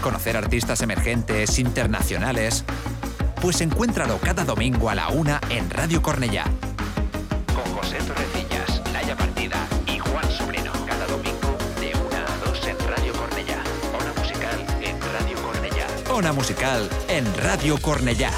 conocer artistas emergentes, internacionales. Pues encuéntralo cada domingo a la una en Radio Cornellá. Con José Torrecillas, Laia Partida y Juan Sobrino. Cada domingo de una a dos en Radio Cornellá. Ona musical en Radio Cornellá. Ona musical en Radio Cornellá.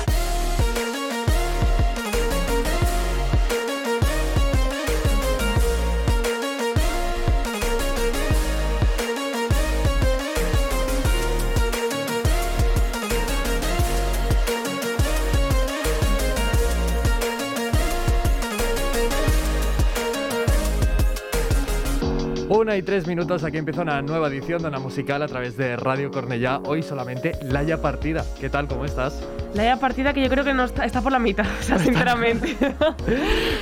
Una y tres minutos, aquí empieza una nueva edición de una musical a través de Radio Cornellá. Hoy solamente Laia Partida. ¿Qué tal? ¿Cómo estás? Laia Partida que yo creo que no está, está por la mitad, o sea, sinceramente.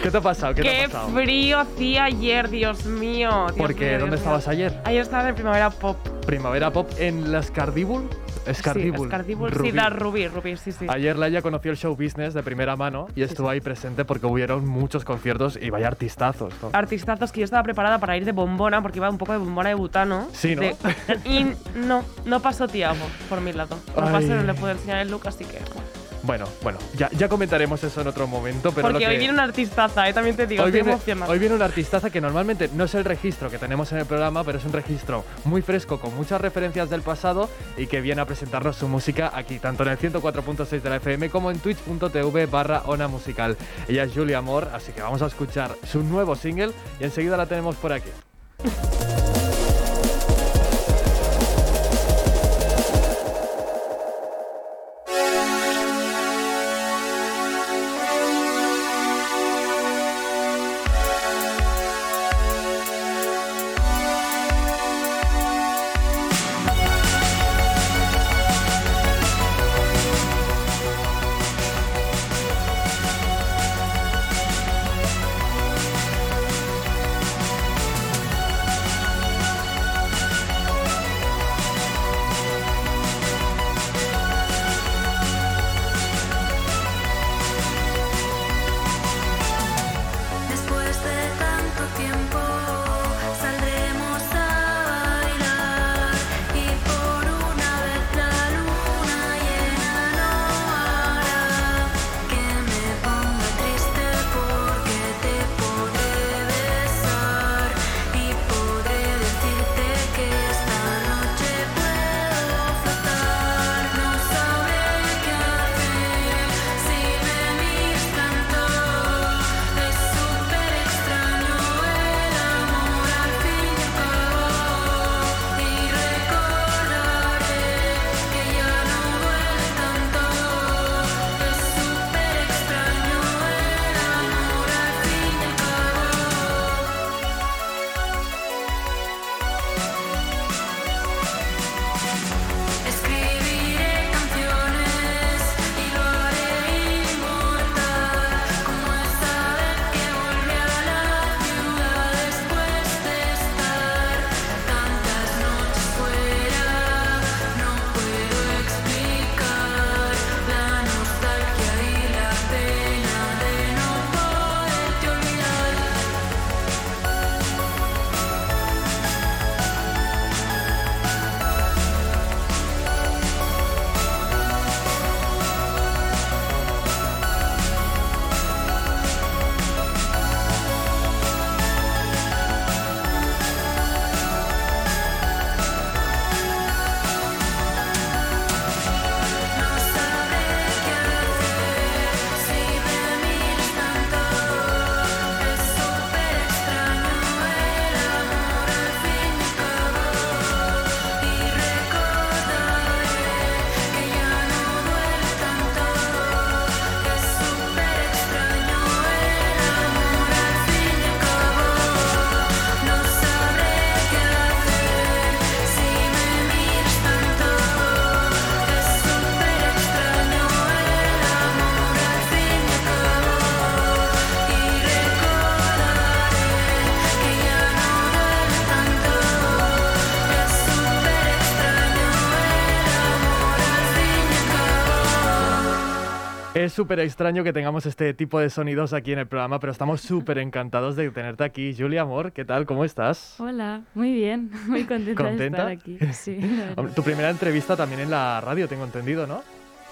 ¿Qué te ha pasado? ¿Qué, te Qué ha pasado? frío hacía ayer, Dios mío. Dios ¿Por qué? mío, ¿Dónde estabas ayer? Ayer estaba en Primavera Pop. Primavera Pop en la Scardibul. Scardibul. Sí, Scardibul, sí, Rubí. la Rubí, Rubí, sí, sí. Ayer Laia conoció el show business de primera mano y estuvo ahí presente porque hubieron muchos conciertos y vaya artistazos. ¿no? Artistazos que yo estaba preparada para ir de bombona, porque iba un poco de bombona de butano. Sí, ¿no? De- y no, no pasó Tiago por mi lado. No pasó, no le pude enseñar el look, así que... bueno. Bueno, bueno, ya, ya comentaremos eso en otro momento, pero porque lo que... hoy viene una artistaza, eh, también te digo, Hoy viene, hoy viene una artistaza que normalmente no es el registro que tenemos en el programa, pero es un registro muy fresco, con muchas referencias del pasado y que viene a presentarnos su música aquí, tanto en el 104.6 de la FM como en twitch.tv barra ona musical. Ella es Julia Amor, así que vamos a escuchar su nuevo single y enseguida la tenemos por aquí. Súper extraño que tengamos este tipo de sonidos aquí en el programa, pero estamos súper encantados de tenerte aquí. Julia Amor, ¿qué tal? ¿Cómo estás? Hola, muy bien, muy contenta, ¿Contenta? de estar aquí. Sí, tu primera entrevista también en la radio, tengo entendido, ¿no?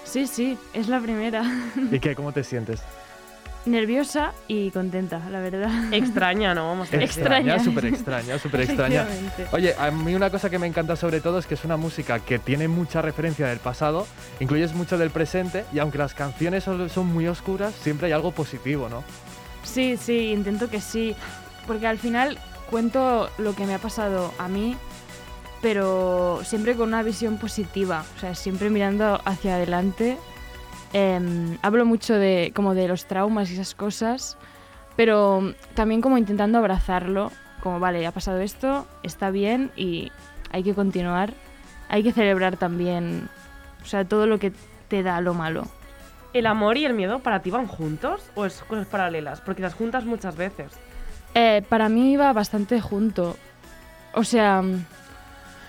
sí, sí, es la primera. ¿Y qué? ¿Cómo te sientes? Nerviosa y contenta, la verdad. Extraña, ¿no? Vamos a decir. Extraña. súper extraña, súper extraña. Oye, a mí una cosa que me encanta sobre todo es que es una música que tiene mucha referencia del pasado, incluyes mucho del presente y aunque las canciones son muy oscuras, siempre hay algo positivo, ¿no? Sí, sí, intento que sí, porque al final cuento lo que me ha pasado a mí, pero siempre con una visión positiva, o sea, siempre mirando hacia adelante. Em, hablo mucho de como de los traumas y esas cosas, pero también como intentando abrazarlo, como vale, ha pasado esto, está bien y hay que continuar, hay que celebrar también, o sea, todo lo que te da lo malo. ¿El amor y el miedo para ti van juntos o es cosas paralelas? Porque las juntas muchas veces. Eh, para mí iba bastante junto. O sea,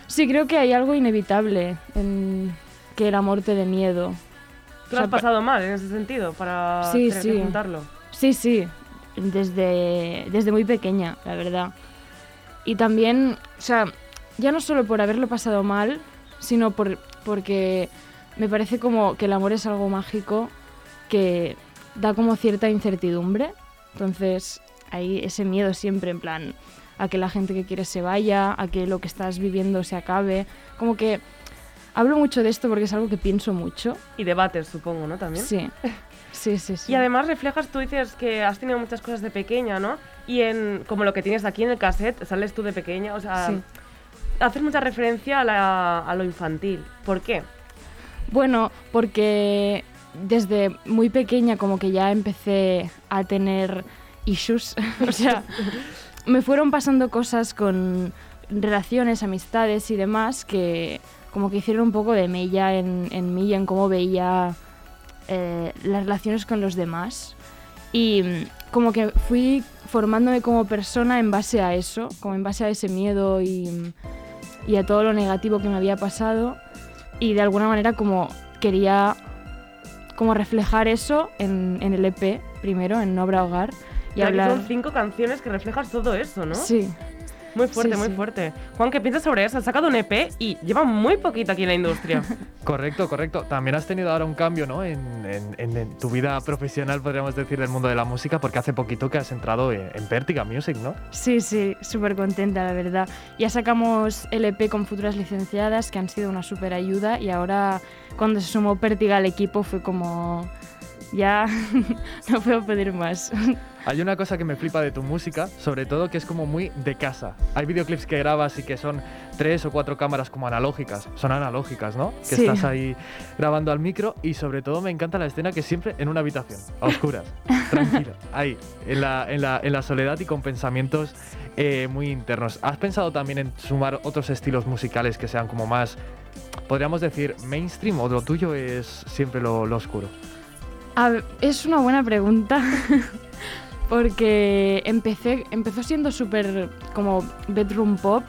sí creo que hay algo inevitable en que el amor te dé miedo. ¿Tú lo has pasado mal en ese sentido para Sí, tener sí. que juntarlo? Sí, sí, desde, desde muy pequeña, la verdad. Y también, o sea, ya no solo por haberlo pasado mal, sino por, porque me parece como que el amor es algo mágico que da como cierta incertidumbre. Entonces, hay ese miedo siempre en plan a que la gente que quieres se vaya, a que lo que estás viviendo se acabe. Como que hablo mucho de esto porque es algo que pienso mucho. Y debates, supongo, ¿no? También. Sí, sí, sí. sí. Y además reflejas, tú dices que has tenido muchas cosas de pequeña, ¿no? Y en como lo que tienes aquí en el cassette, sales tú de pequeña, o sea, Sí. haces mucha referencia a, la- a lo infantil. ¿Por qué? Bueno, porque desde muy pequeña como que ya empecé a tener issues. o sea, me fueron pasando cosas con relaciones, amistades y demás que como que hicieron un poco de mella en, en mí y en cómo veía eh, las relaciones con los demás. Y mm, como que fui formándome como persona en base a eso, como en base a ese miedo y, y a todo lo negativo que me había pasado y de alguna manera como quería como reflejar eso en, en el EP primero, en Obra Hogar y que hablar... Son cinco canciones que reflejas todo eso, ¿no? Sí, Muy fuerte, Sí, muy sí. fuerte. Juan, ¿qué piensas sobre eso? Has sacado un EP y lleva muy poquito aquí en la industria. Correcto, correcto. También has tenido ahora un cambio, ¿no? En, en- en- en tu vida profesional, podríamos decir, del mundo de la música, porque hace poquito que has entrado en, en Vertiga Music, ¿no? sí, sí, súper contenta la verdad. Ya sacamos el EP con futuras licenciadas que han sido una súper ayuda y ahora cuando se sumó Pértiga al equipo fue como... Ya no puedo pedir más. Hay una cosa que me flipa de tu música, sobre todo que es como muy de casa. Hay videoclips que grabas y que son tres o cuatro cámaras como analógicas. Son analógicas, ¿no? Que Sí. estás ahí grabando al micro y sobre todo me encanta la escena que siempre en una habitación, a oscuras, tranquila, ahí, en la, en la- en la soledad y con pensamientos eh, muy internos. ¿Has pensado también en sumar otros estilos musicales que sean como más, podríamos decir, mainstream o lo tuyo es siempre lo, lo oscuro? A ver, es una buena pregunta. porque empecé, empezó siendo súper como bedroom pop.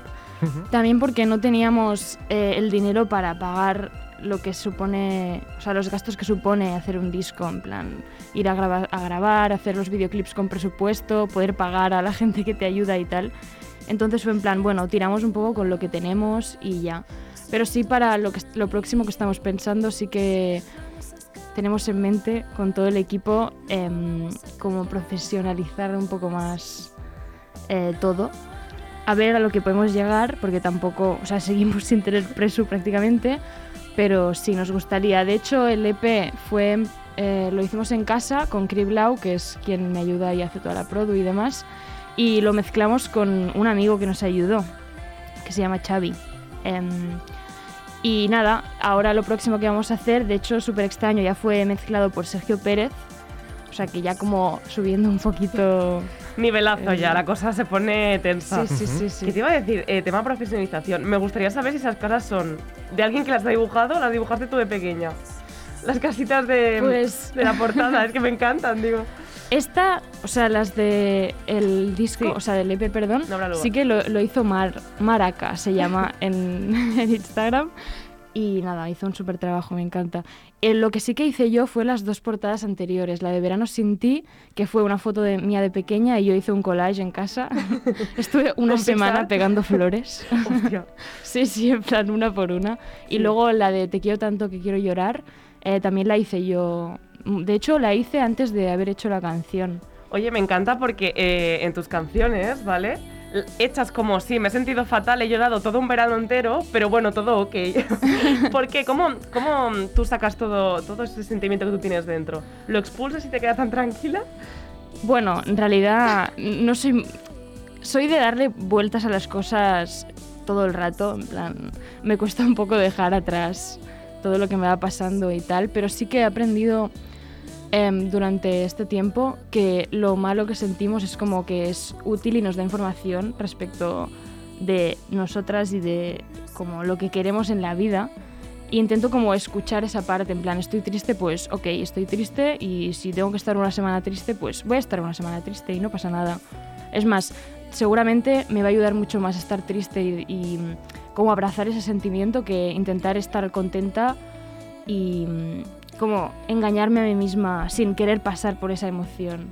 También porque no teníamos eh, el dinero para pagar lo que supone, o sea, los gastos que supone hacer un disco, en plan, ir a grabar, a grabar, hacer los videoclips con presupuesto, poder pagar a la gente que te ayuda y tal. Entonces fue en plan, bueno, tiramos un poco con lo que tenemos y ya. Pero sí para lo, que, lo próximo que estamos pensando, sí que tenemos en mente con todo el equipo em, como profesionalizar un poco más eh, todo. A ver a lo que podemos llegar, porque tampoco, o sea, seguimos sin tener preso prácticamente, pero sí nos gustaría. De hecho, el EP fue, eh, lo hicimos en casa con Criblau, que es quien me ayuda y hace toda la produ y demás, y lo mezclamos con un amigo que nos ayudó, que se llama Xavi. Y nada, ahora lo próximo que vamos a hacer, de hecho, súper extraño, ya fue mezclado por Sergio Pérez, o sea que ya como subiendo un poquito... Nivelazo ya, la cosa se pone tensa. Sí, sí, sí, sí. ¿Qué te iba a decir? Eh, tema profesionalización. Me gustaría saber si esas casas son de alguien que las ha dibujado o las dibujaste tú de pequeña. Las casitas de, Pues- de la portada, es que me encantan, digo. Esta, o sea, las de el disco, Sí. o sea, del EP, perdón, No sí que lo, lo hizo Mar, Maraca, se llama en, en Instagram. Y nada, hizo un súper trabajo, me encanta. Eh, lo que sí que hice yo fue las dos portadas anteriores, la de Verano sin ti, que fue una foto de mía de pequeña y yo hice un collage en casa. Estuve una ¿Con semana pegando flores. Sí, sí, en plan una por una. Y Sí. luego la de Te quiero tanto que quiero llorar, eh, también la hice yo. De hecho, la hice antes de haber hecho la canción. Oye, me encanta porque eh, en tus canciones, ¿vale? Hechas como, sí, me he sentido fatal, he llorado todo un verano entero, pero bueno, todo ok. ¿Por qué? ¿Cómo, ¿Cómo tú sacas todo, todo ese sentimiento que tú tienes dentro? ¿Lo expulsas y te quedas tan tranquila? Bueno, en realidad no soy. Soy de darle vueltas a las cosas todo el rato. En plan, me cuesta un poco dejar atrás todo lo que me va pasando y tal, pero sí que he aprendido em, durante este tiempo que lo malo que sentimos es como que es útil y nos da información respecto de nosotras y de como lo que queremos en la vida. Y intento como escuchar esa parte, en plan, estoy triste, pues ok, estoy triste y si tengo que estar una semana triste, pues voy a estar una semana triste y no pasa nada. Es más, seguramente me va a ayudar mucho más estar triste y, como abrazar ese sentimiento que intentar estar contenta y mm, como engañarme a mí misma sin querer pasar por esa emoción.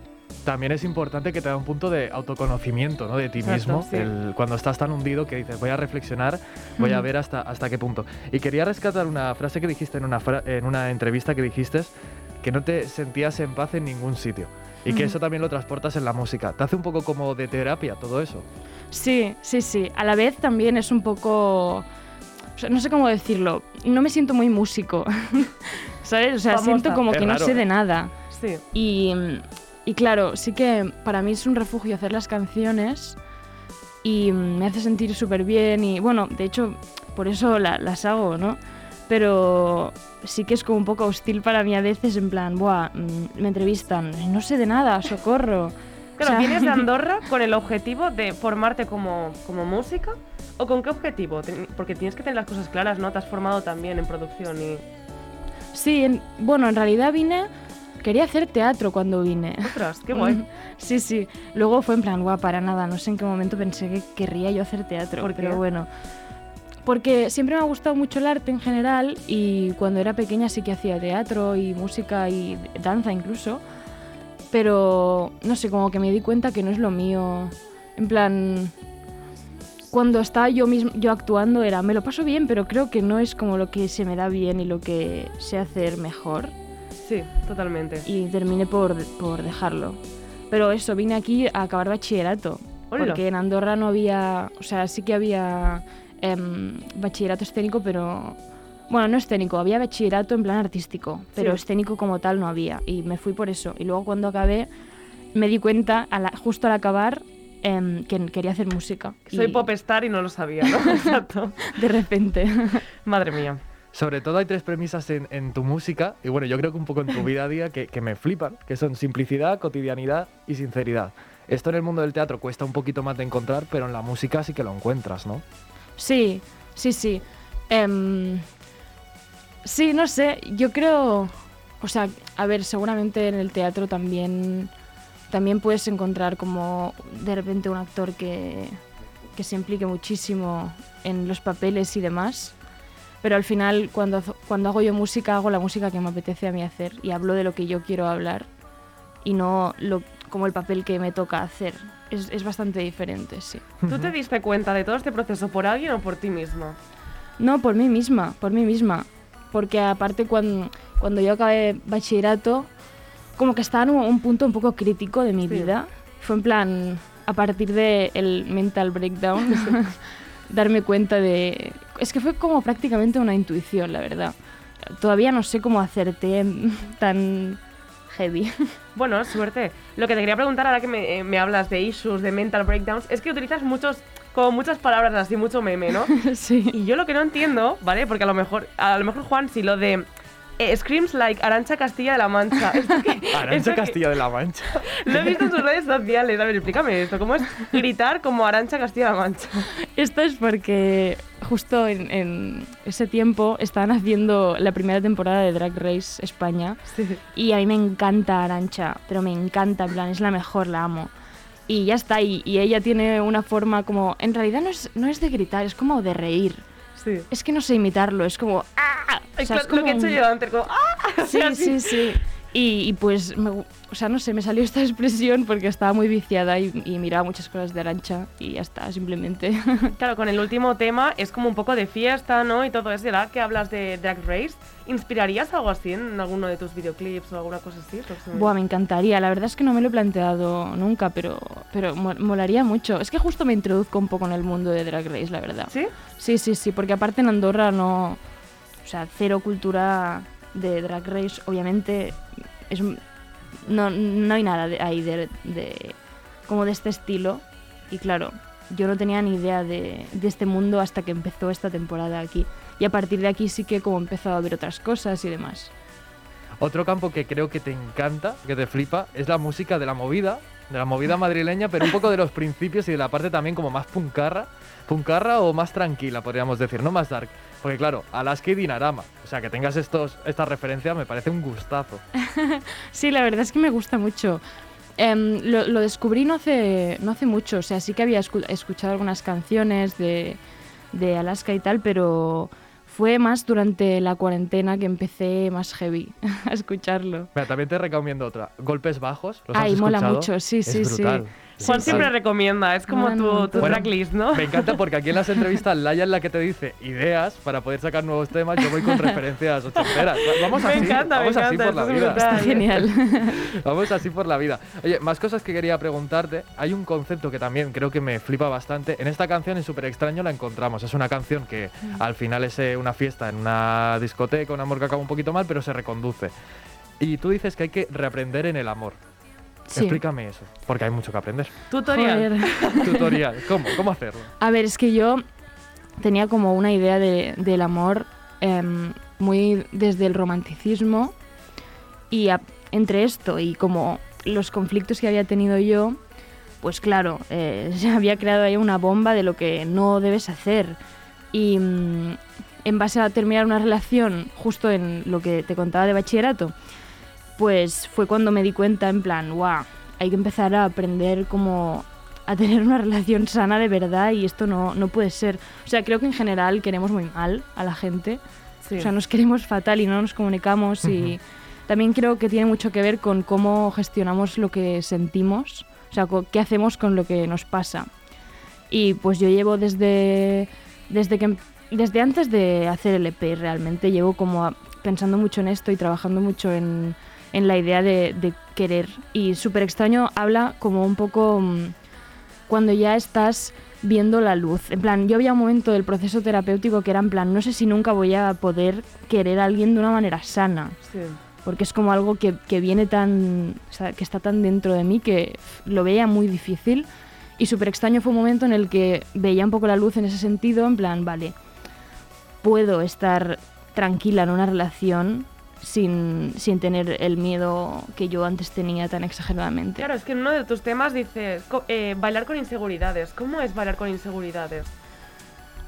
También es importante que te da un punto de autoconocimiento ¿no? de ti Exacto, mismo. sí. el- cuando estás tan hundido que dices, voy a reflexionar, voy a ver hasta, hasta qué punto. Y quería rescatar una frase que dijiste en una, fra- en una entrevista que dijiste, que no te sentías en paz en ningún sitio. Y que Ujú. eso también lo transportas en la música. ¿Te hace un poco como de terapia todo eso? Sí, sí, sí. A la vez también es un poco... o sea, no sé cómo decirlo. No me siento muy músico. ¿Sabes? O sea, Famosa. siento como Es que no sé ¿eh? de nada. Sí. Y, y claro, sí que para mí es un refugio hacer las canciones y me hace sentir súper bien y bueno, de hecho, por eso la- las hago, ¿no? Pero sí que es como un poco hostil para mí a veces, en plan, buah, mm, me entrevistan, no sé de nada, socorro. Claro, O sea, ¿vienes de Andorra con el objetivo de formarte como, como música? ¿O con qué objetivo? Porque tienes que tener las cosas claras, ¿no? Te has formado también en producción y... Sí, en- bueno, en realidad vine, quería hacer teatro cuando vine. Ostras, qué guay. Sí, sí. Luego fue en plan, guau, para nada. No sé en qué momento pensé que querría yo hacer teatro. Pero bueno. Porque siempre me ha gustado mucho el arte en general y cuando era pequeña sí que hacía teatro y música y danza incluso. Pero no sé, como que me di cuenta que no es lo mío. En plan, cuando estaba yo mismo, yo actuando era, me lo paso bien, pero creo que no es como lo que se me da bien y lo que sé hacer mejor Sí, totalmente. y terminé por, por dejarlo. Pero eso, vine aquí a acabar bachillerato. Hola. Porque en Andorra no había, o sea, sí que había em, bachillerato escénico, pero... Bueno, no escénico, había bachillerato en plan artístico, pero Sí. escénico como tal no había. Y me fui por eso. Y luego cuando acabé, me di cuenta, a la- justo al acabar, em, que quería hacer música. Soy Y popstar y no lo sabía, ¿no? Exacto. De repente. Madre mía. Sobre todo hay tres premisas en, en tu música, y bueno, yo creo que un poco en tu vida a día, que, que me flipan, que son simplicidad, cotidianidad y sinceridad. Esto en el mundo del teatro cuesta un poquito más de encontrar, pero en la música sí que lo encuentras, ¿no? Sí, sí, sí. Em, sí, no sé, yo creo, o sea, a ver, seguramente en el teatro también, también puedes encontrar como de repente un actor que, que se implique muchísimo en los papeles y demás. Pero al final, cuando, cuando hago yo música, hago la música que me apetece a mí hacer y hablo de lo que yo quiero hablar y no lo, como el papel que me toca hacer. Es, es bastante diferente, sí. ¿Tú te diste cuenta de todo este proceso por alguien o por ti misma? No, por mí misma, por mí misma. Porque aparte cuando, cuando yo acabé bachillerato, como que estaba en un, un punto un poco crítico de mi Sí. vida. Fue en plan, a partir del el mental breakdown, darme cuenta de... Es que fue como prácticamente una intuición, la verdad. Todavía no sé cómo hacerte tan heavy. Bueno, suerte. Lo que te quería preguntar ahora que me, eh, me hablas de issues, de mental breakdowns, es que utilizas muchos, como muchas palabras así, mucho meme, ¿no? sí. Y yo lo que no entiendo, ¿vale? Porque a lo mejor, a lo mejor Juan, si lo de eh, Screams like Arancha Castilla de la Mancha. ¿Esto qué- esto Arancha Castilla de la Mancha. Lo he visto en sus redes sociales. A ver, explícame esto. ¿Cómo es gritar como Arancha Castilla de la Mancha? Esto es porque justo en, en ese tiempo estaban haciendo la primera temporada de Drag Race España y a mí me encanta Arancha, pero me encanta, en plan, es la mejor, la amo. Y ya está, y, y ella tiene una forma como, en realidad no es, no es de gritar, es como de reír. Sí. Es que no sé imitarlo, es como... ¡ah! O sea, Lo- es como lo que he hecho un- yo antes, como ¡ah! Sí, sí, sí. Y, y pues, me o sea, no sé, me salió esta expresión porque estaba muy viciada y, y miraba muchas cosas de Arancha y ya está, simplemente. Claro, con el último tema es como un poco de fiesta, ¿no? Y todo eso, ¿verdad? Que hablas de Drag Race. ¿Inspirarías algo así en alguno de tus videoclips o alguna cosa así? próximamente? Buah, me encantaría. La verdad es que no me lo he planteado nunca, pero, pero mo- molaría mucho. Es que justo me introduzco un poco en el mundo de Drag Race, la verdad. ¿Sí? Sí, sí, sí, porque aparte en Andorra no. O sea, cero cultura de Drag Race, obviamente. Es, no, no hay nada de- ahí de, de- como de este estilo. Y claro, yo no tenía ni idea de, de este mundo hasta que empezó esta temporada aquí. Y a partir de aquí sí que como he empezado a ver otras cosas y demás. Otro campo que creo que te encanta, que te flipa, es la música de la movida, de la movida madrileña, pero un poco de los principios y de la parte también como más puncarra, puncarra o más tranquila, podríamos decir, no más dark. Porque claro, Alaska y Dinarama, o sea, que tengas estos, estas referencias me parece un gustazo. Sí, la verdad es que me gusta mucho. Em, lo, lo descubrí no hace, no hace mucho, o sea, sí que había escu- escuchado algunas canciones de, de Alaska y tal, pero fue más durante la cuarentena que empecé más heavy a escucharlo. Mira, también te recomiendo otra, Golpes Bajos. ¿los has Ay, mola escuchado? mucho, sí, Es sí, sí. Juan siempre recomienda, es como tu, tu. Bueno, tracklist, ¿no? Me encanta porque aquí en las entrevistas Laia es la que te dice ideas para poder sacar nuevos temas. Yo voy con referencias ochenteras. Vamos Me así, encanta, me vamos así encanta, por la vida. brutal. Está genial. Vamos así por la vida. Oye, más cosas que quería preguntarte. Hay un concepto que también creo que me flipa bastante. En esta canción, en Súper Extraño, la encontramos. Es una canción que al final es eh, una fiesta en una discoteca, un amor que acaba un poquito mal, pero se reconduce. Y tú dices que hay que reaprender en el amor. Sí. Explícame eso, porque hay mucho que aprender. Tutorial. Joder. Tutorial, ¿cómo? ¿Cómo hacerlo? A ver, es que yo tenía como una idea de- del amor em, muy desde el romanticismo y a- entre esto y como los conflictos que había tenido yo, pues claro, eh, se había creado ahí una bomba de lo que no debes hacer. Y mm, en base a terminar una relación, justo en lo que te contaba de bachillerato, pues fue cuando me di cuenta en plan, wow, hay que empezar a aprender como a tener una relación sana de verdad y esto no, no puede ser. O sea, creo que en general queremos muy mal a la gente. Sí. O sea, nos queremos fatal y no nos comunicamos y también creo que tiene mucho que ver con cómo gestionamos lo que sentimos, o sea, qué hacemos con lo que nos pasa. Y pues yo llevo desde, desde, que, em- desde antes de hacer el EP realmente, llevo como pensando mucho en esto y trabajando mucho en, en la idea de, de querer. Y súper extraño habla como un poco mm, cuando ya estás viendo la luz. En plan, yo había un momento del proceso terapéutico que era en plan, no sé si nunca voy a poder querer a alguien de una manera sana Sí. porque es como algo que, que viene tan, o sea, que está tan dentro de mí que lo veía muy difícil y súper extraño fue un momento en el que veía un poco la luz en ese sentido, en plan, vale, puedo estar tranquila en una relación sin, sin tener el miedo que yo antes tenía tan exageradamente. Claro, es que en uno de tus temas dices eh, bailar con inseguridades. ¿Cómo es bailar con inseguridades?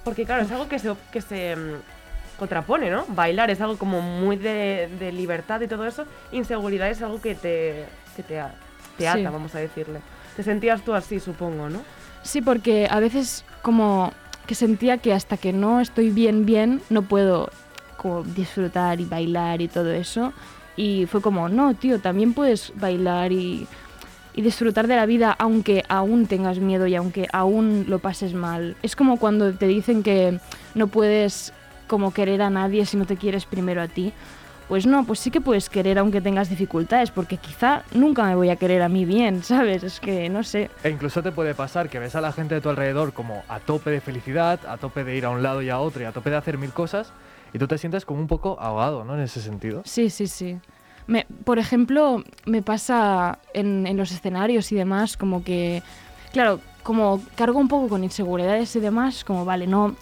Porque claro, es algo que se, que se mm, contrapone, ¿no? Bailar es algo como muy de, de libertad y todo eso. Inseguridad es algo que te, que te, te ata, Sí. vamos a decirle. Te sentías tú así, supongo, ¿no? Sí, porque a veces como que sentía que hasta que no estoy bien, bien, no puedo como disfrutar y bailar y todo eso. Y fue como, no, tío, también puedes bailar y, y disfrutar de la vida aunque aún tengas miedo y aunque aún lo pases mal. Es como cuando te dicen que no puedes como querer a nadie si no te quieres primero a ti. Pues no, pues sí que puedes querer aunque tengas dificultades, porque quizá nunca me voy a querer a mí bien, ¿sabes? Es que no sé. E incluso te puede pasar que ves a la gente de tu alrededor como a tope de felicidad, a tope de ir a un lado y a otro y a tope de hacer mil cosas y tú te sientes como un poco ahogado, ¿no? En ese sentido. Sí, sí, sí. Me, por ejemplo, me pasa en, en los escenarios y demás, como que, claro, como cargo un poco con inseguridades y demás, como vale, no,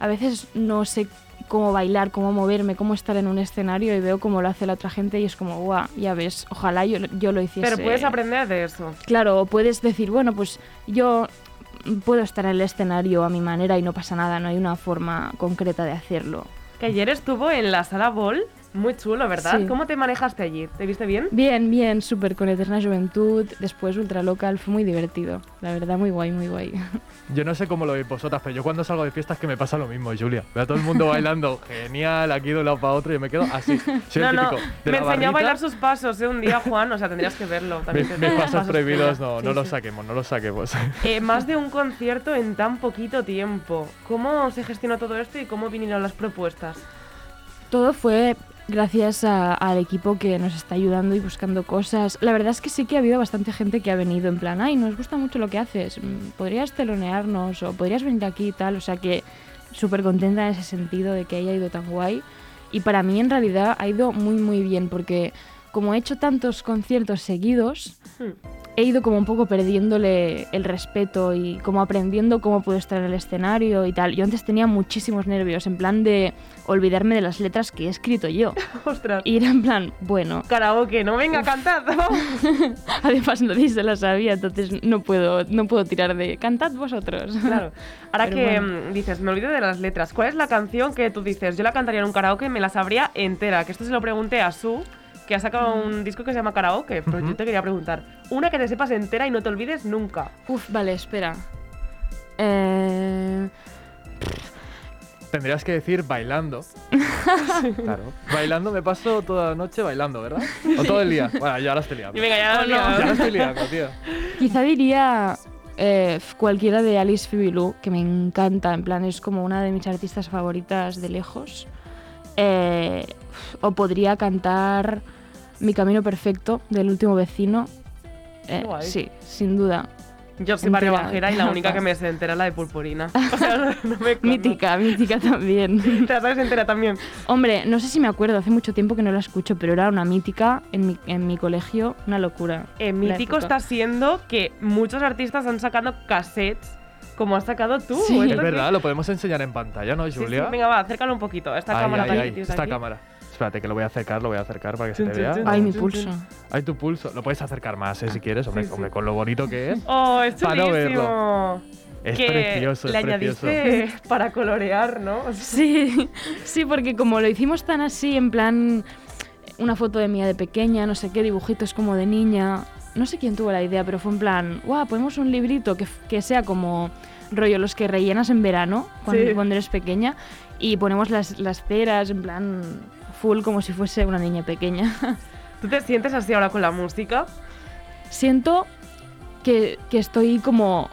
a veces no sé cómo bailar, cómo moverme, cómo estar en un escenario y veo cómo lo hace la otra gente y es como, guau, ya ves, ojalá yo, yo lo hiciese. Pero puedes aprender de eso. Claro, o puedes decir, bueno, pues yo puedo estar en el escenario a mi manera y no pasa nada, no hay una forma concreta de hacerlo. Que ayer estuvo en la sala Ball Muy chulo, ¿verdad? Sí. ¿Cómo te manejaste allí? ¿Te viste bien? Bien, bien, súper con Eterna Juventud, después Ultra Local, fue muy divertido. La verdad, muy guay, muy guay. Yo no sé cómo lo veis vosotras, pero yo cuando salgo de fiestas que me pasa lo mismo, Julia. Veo a todo el mundo bailando, genial, aquí de un lado para otro y yo me quedo así. Soy no, el no, típico de me la enseñó a bailar sus pasos ¿eh? un día, Juan, o sea, tendrías que verlo. También Mis, te- mis pasos prohibidos no, Sí, no los sí. saquemos, no los saquemos. Eh, más de un concierto en tan poquito tiempo. ¿Cómo se gestionó todo esto y cómo vinieron las propuestas? Todo fue gracias a- al equipo que nos está ayudando y buscando cosas. La verdad es que sí que ha habido bastante gente que ha venido en plan, ay, nos gusta mucho lo que haces, mm, podrías telonearnos o podrías venir aquí y tal. O sea que súper contenta en ese sentido de que haya ido tan guay. Y para mí en realidad ha ido muy muy bien porque como he hecho tantos conciertos seguidos, Hmm. he ido como un poco perdiéndole el respeto y como aprendiendo cómo puedo estar en el escenario y tal. Yo antes tenía muchísimos nervios, en plan de olvidarme de las letras que he escrito yo. Ostras. Y era en plan, bueno, Karaoke, no venga, cantad. además nadie se la sabía, entonces no puedo, no puedo tirar de cantad vosotros. claro. Ahora Pero que bueno. mm, dices, me olvido de las letras. ¿Cuál es la canción que tú dices? Yo la cantaría en un karaoke y me la sabría entera. Que esto se lo pregunté a Su, que ha sacado un disco que se llama Karaoke. Pero yo te quería preguntar. Una que te sepas entera y no te olvides nunca. Uf, vale, espera. Eh, Tendrías que decir bailando. claro. Bailando me paso toda la noche bailando, ¿verdad? O todo el día. Bueno, ya ahora estoy liando. Y venga, ya, Oh, no. ya- Ya la estoy liando, tío. Quizá diría eh, cualquiera de Alice Fibilou, que me encanta, en plan es como una de mis artistas favoritas de lejos. Eh, o podría cantar Mi Camino Perfecto del último vecino. Eh, sí, sin duda. Yo soy barrio bajera y la única que me sé entera es la de purpurina. O sea, no, me. Mítica, mítica también. ¿Te la sabes entera también? Hombre, no sé si me acuerdo, hace mucho tiempo que no la escucho, pero era una mítica en mi, en mi colegio, una locura. Eh, mítico época. está siendo que muchos artistas han sacado cassettes como has sacado tú. Sí. ¿Esto Es verdad, lo podemos enseñar en pantalla, ¿no, Sí, sí, Julia? Venga, va, acércalo un poquito. Esta Ay, cámara ay, ay, esta aquí. cámara. Espérate, que lo voy a acercar, lo voy a acercar para que se te chun, vea. chun, Ay, mi pulso. chun. Ay, tu pulso. Lo puedes acercar más, eh, si quieres, hombre, Sí, sí. hombre, con lo bonito que es. Oh, es Para no. Es que precioso, es le precioso. añadiste para colorear, ¿no? Sí, sí, porque como lo hicimos tan así, en plan, una foto de mía de pequeña, no sé qué, dibujitos como de niña. No sé quién tuvo la idea, pero fue en plan, guau, ponemos un librito que, que sea como rollo los que rellenas en verano, cuando, Sí. cuando eres pequeña, y ponemos las, las ceras en plan full como si fuese una niña pequeña. ¿Tú te sientes así ahora con la música? Siento que, que estoy como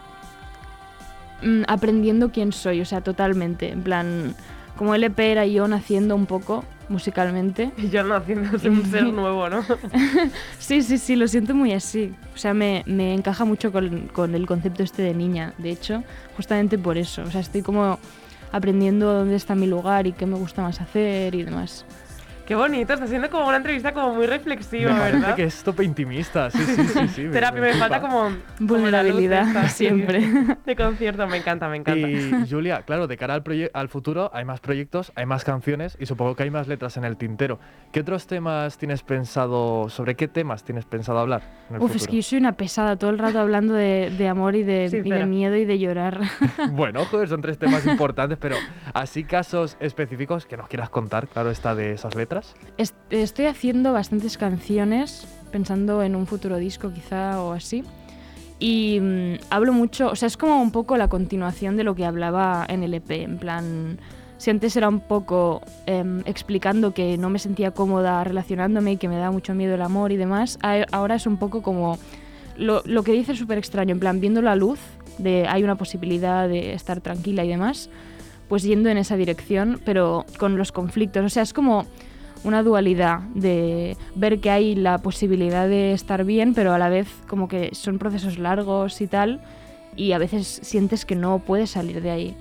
mm, aprendiendo quién soy, o sea, totalmente. En plan, como LP era yo naciendo un poco musicalmente. Y yo no haciéndose un ser nuevo, ¿no? Sí, sí, sí, lo siento muy así. O sea, me, me encaja mucho con, con el concepto este de niña, de hecho, justamente por eso. O sea, estoy como aprendiendo dónde está mi lugar y qué me gusta más hacer y demás. Qué bonito, está siendo como una entrevista como muy reflexiva, Me parece ¿verdad? que es tope intimista. Sí, sí, sí. sí Terapia, me falta como... como Vulnerabilidad, esta, sí, siempre. De concierto, me encanta, me encanta. Y Julia, claro, de cara al, futuro hay más proyectos, hay más canciones y supongo que hay más letras en el tintero. ¿Qué otros temas tienes pensado, sobre qué temas tienes pensado hablar en el Uf, es que yo soy una pesada todo el rato hablando de, de amor y de, y de miedo y de llorar. Bueno, joder, son tres temas importantes, pero así casos específicos que nos quieras contar, claro, está de esas letras. Est- Estoy haciendo bastantes canciones, pensando en un futuro disco quizá o así. Y mm, hablo mucho, o sea, es como un poco la continuación de lo que hablaba en el EP, en plan, si antes era un poco em, explicando que no me sentía cómoda relacionándome y que me da mucho miedo el amor y demás, ahora es un poco como lo, lo que dice es súper extraño, en plan, viendo la luz de hay una posibilidad de estar tranquila y demás, pues yendo en esa dirección, pero con los conflictos, o sea, es como una dualidad de ver que hay la posibilidad de estar bien, pero a la vez como que son procesos largos y tal, y a veces sientes que no puedes salir de ahí.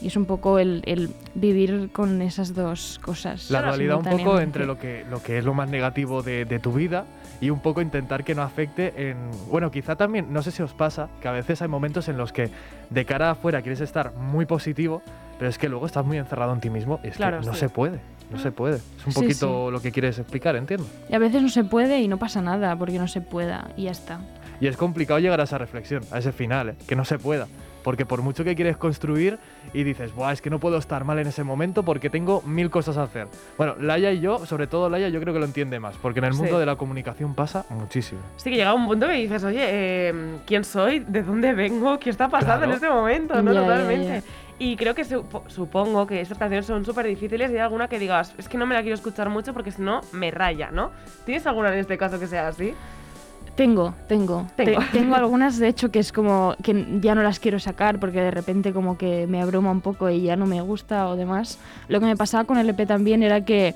Y es un poco el, el vivir con esas dos cosas. La dualidad un poco entre lo que, lo que es lo más negativo de, de tu vida y un poco intentar que no afecte en... Bueno, quizá también, no sé si os pasa, que a veces hay momentos en los que de cara afuera quieres estar muy positivo, pero es que luego estás muy encerrado en ti mismo y es Claro, que no sí. se puede, no se puede. Es un Sí, poquito lo que quieres explicar, entiendo. Y a veces no se puede y no pasa nada porque no se pueda y ya está. Y es complicado llegar a esa reflexión, a ese final, ¿eh? que no se pueda. porque por mucho que quieres construir y dices, Buah, es que no puedo estar mal en ese momento porque tengo mil cosas a hacer. Bueno, Laia y yo, sobre todo Laia, yo creo que lo entiende más, porque en el mundo Sí. de la comunicación pasa muchísimo. Sí que llega un punto que dices, oye, eh, ¿quién soy? ¿De dónde vengo? ¿Qué está pasando Claro. en este momento? ¿no? Totalmente. Y creo que supo- supongo que estas canciones son súper difíciles y hay alguna que digas, es que no me la quiero escuchar mucho porque si no me raya, ¿no? ¿Tienes alguna en este caso que sea así? Tengo, tengo. Tengo. Te- tengo algunas, de hecho, que es como que ya no las quiero sacar porque de repente como que me abruma un poco y ya no me gusta o demás. Lo que me pasaba con el EP también era que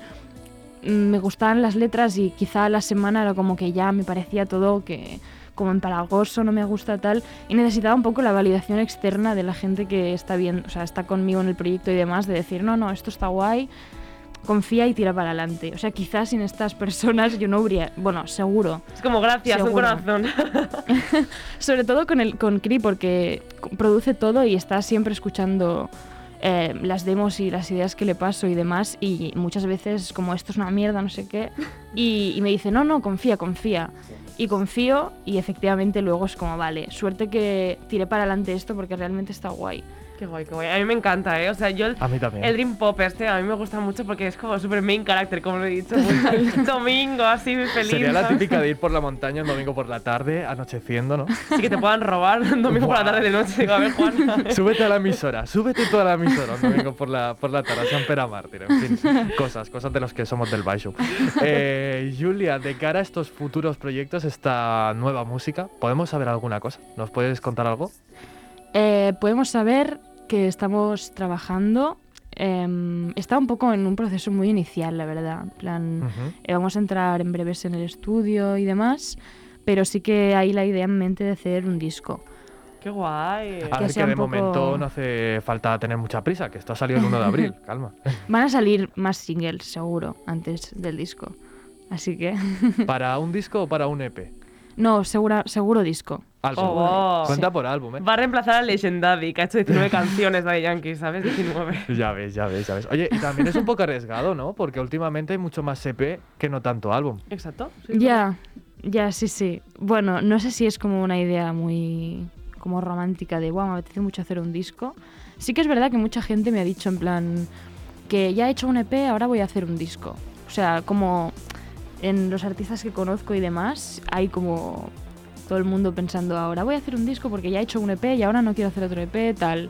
mm, me gustaban las letras y quizá la semana era como que ya me parecía todo que como empalagoso, no me gusta tal y necesitaba un poco la validación externa de la gente que está bien, o sea, está conmigo en el proyecto y demás de decir, "No, no, esto está guay." Confía y tira para adelante. O sea, quizás sin estas personas yo no habría, bueno, seguro, Es como gracias, un Seguro. corazón. sobre todo con el con Cri porque produce todo y está siempre escuchando eh, las demos y las ideas que le paso y demás y muchas veces como esto es una mierda, no sé qué y, y me dice no, no, confía, confía y confío y efectivamente luego es como vale, suerte que tiré para adelante esto porque realmente está guay. Qué guay, qué guay. A mí me encanta, ¿eh? O sea, yo el, A mí también. el Dream Pop este a mí me gusta mucho porque es como súper main character, como lo he dicho. domingo, así, muy feliz. Sería la típica de ir por la montaña un domingo por la tarde, anocheciendo, ¿no? Sí, que te puedan robar un domingo por la tarde de noche. Digo, a ver, Juan. Súbete a la emisora, súbete tú a la emisora un domingo por la, por la tarde, a San Pere Mártir, en fin, cosas, cosas de los que somos del Baixo. Eh, Julia, de cara a estos futuros proyectos, esta nueva música, ¿podemos saber alguna cosa? ¿Nos puedes contar algo? Eh, podemos saber que estamos trabajando. em, está un poco en un proceso muy inicial, la verdad. En plan, eh, vamos a entrar en breves en el estudio y demás, pero sí que hay la idea en mente de hacer un disco. Qué guay. A Que ver, que de poco- momento no hace falta tener mucha prisa, que esto ha salido el 1 de abril, calma. Van a salir más singles, seguro, antes del disco. Así que, ¿Para un disco o para un EP? No, segura, seguro disco. Álbum. Oh. Cuenta por álbum, ¿eh? Va a reemplazar a Legendary, que ha hecho 19 canciones de Yankee, ¿sabes? 19. Ya ves, ya ves, ya ves. Oye, y también es un poco arriesgado, ¿no? Porque últimamente hay mucho más EP que no tanto álbum. Exacto. sí, Ya, ya, sí, sí. Bueno, no sé si es como una idea muy como romántica de, wow, me apetece mucho hacer un disco. Sí que es verdad que mucha gente me ha dicho en plan que ya he hecho un EP, ahora voy a hacer un disco. O sea, como en los artistas que conozco y demás, hay como todo el mundo pensando ahora voy a hacer un disco porque ya he hecho un EP y ahora no quiero hacer otro EP, tal.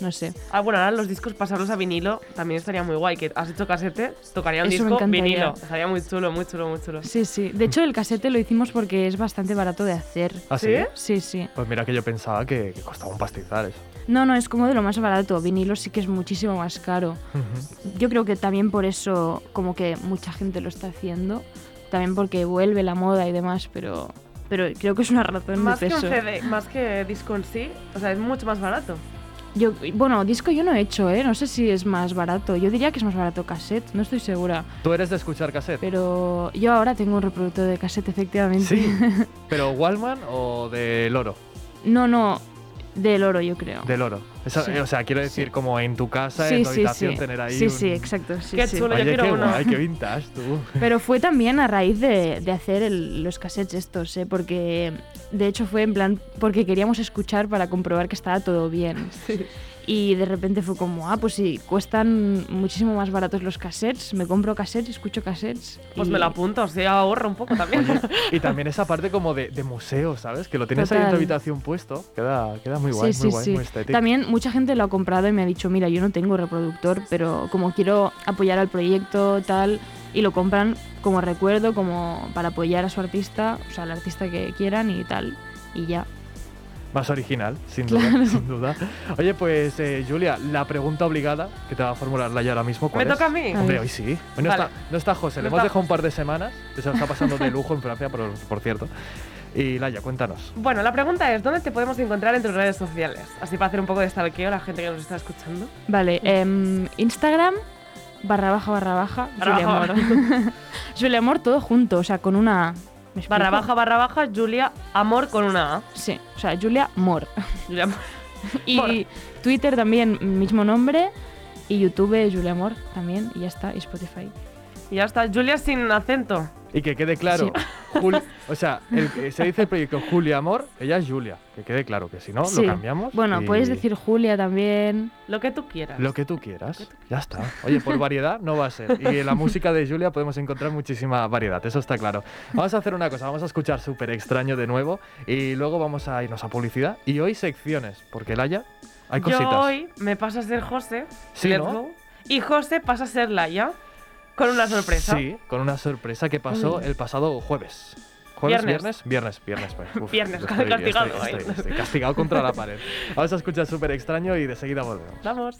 No sé. Ah, bueno, ahora los discos pasarlos a vinilo también estaría muy guay. Que has hecho casete, tocaría un Eso disco vinilo. Estaría muy chulo, muy chulo, muy chulo. Sí, sí. De hecho, el casete lo hicimos porque es bastante barato de hacer. ¿Ah, sí? ¿Sí? Sí. Pues mira que yo pensaba que, que costaba un pastizal eso. No, no, es como de lo más barato. Vinilo sí que es muchísimo más caro. Ujú. Yo creo que también por eso como que mucha gente lo está haciendo. También porque vuelve la moda y demás, pero, pero creo que es una razón Más de que un peso. CD, más que disco en sí, o sea, es mucho más barato. Yo, bueno, disco yo no he hecho, ¿eh? No sé si es más barato. Yo diría que es más barato cassette, no estoy segura. ¿Tú eres de escuchar cassette? Pero yo ahora tengo un reproductor de cassette, efectivamente. Sí. ¿Pero Wallman o de Loro? no, no, del oro, yo creo. Del oro. Eso- Sí. eh, O sea, quiero decir, Sí. como en tu casa, sí, en tu sí, habitación, sí. tener ahí sí, un- sí, exacto. Sí, Qué sí. chulo. yo Oye, quiero qué uno. guay, qué vintage tú. Pero fue también a raíz de, de hacer el- los cassettes estos, ¿eh? porque de hecho fue en plan porque queríamos escuchar para comprobar que estaba todo bien. Y de repente fue como, ah, pues sí, cuestan muchísimo más baratos los cassettes, me compro cassettes, escucho cassettes. Pues y- me lo apunto, o sea, ahorro un poco también. Oye, y también esa parte como de, de museo, ¿sabes? Que lo tienes ahí en tu habitación puesto. Queda, queda muy guay, sí, muy sí, guay, sí. muy estético. También mucha gente lo ha comprado y me ha dicho, mira, yo no tengo reproductor, pero como quiero apoyar al proyecto, tal, y lo compran como recuerdo, como para apoyar a su artista, o sea, al artista que quieran y tal, y ya. Más original, sin duda, Claro. sin duda. Oye, pues eh, Julia, la pregunta obligada que te va a formularla ya ahora mismo. ¿Me ¿cuál es? toca a mí? Hombre, hoy sí. Hoy no, Vale. está, no está José, le hemos dejado un par de semanas, que se lo está pasando de lujo en Francia, por, por cierto. Y Laia, cuéntanos. Bueno, la pregunta es, ¿dónde te podemos encontrar en tus redes sociales? Así para hacer un poco de stalkeo a la gente que nos está escuchando. Vale, em, Instagram, barra baja, barra baja, Julia. Amor. Julia Amor todo junto, o sea, con una... ¿me? Barra baja, barra baja, Julia Amor con una A. Sí, o sea, Julia Mor. Julia Amor. Y Mor. Twitter también, mismo nombre. Y YouTube, Julia Amor también, y ya está, y Spotify. Y ya está, Julia sin acento. Y que quede claro, Juli- o sea, el- se dice el proyecto Julia Amor, ella es Julia, que quede claro que si no, Sí. lo cambiamos. Bueno, y puedes decir Julia también. Lo que tú quieras. Lo que tú quieras. Ya está. Oye, por variedad no va a ser. Y en la música de Julia podemos encontrar muchísima variedad, eso está claro. Vamos a hacer una cosa, vamos a escuchar súper extraño de nuevo y luego vamos a irnos a publicidad. Y hoy secciones, porque Laia, hay cositas. Yo hoy me paso a ser José. Sí, ¿no? Y José pasa a ser Laia. Con una sorpresa. Sí, con una sorpresa que pasó el pasado jueves. ¿Jueves, Viernes. viernes? Viernes, viernes. pues, uf, Viernes, estoy- castigado estoy- ahí. estoy- estoy castigado contra la pared. Vamos a escuchar súper extraño y de seguida volvemos. Vamos.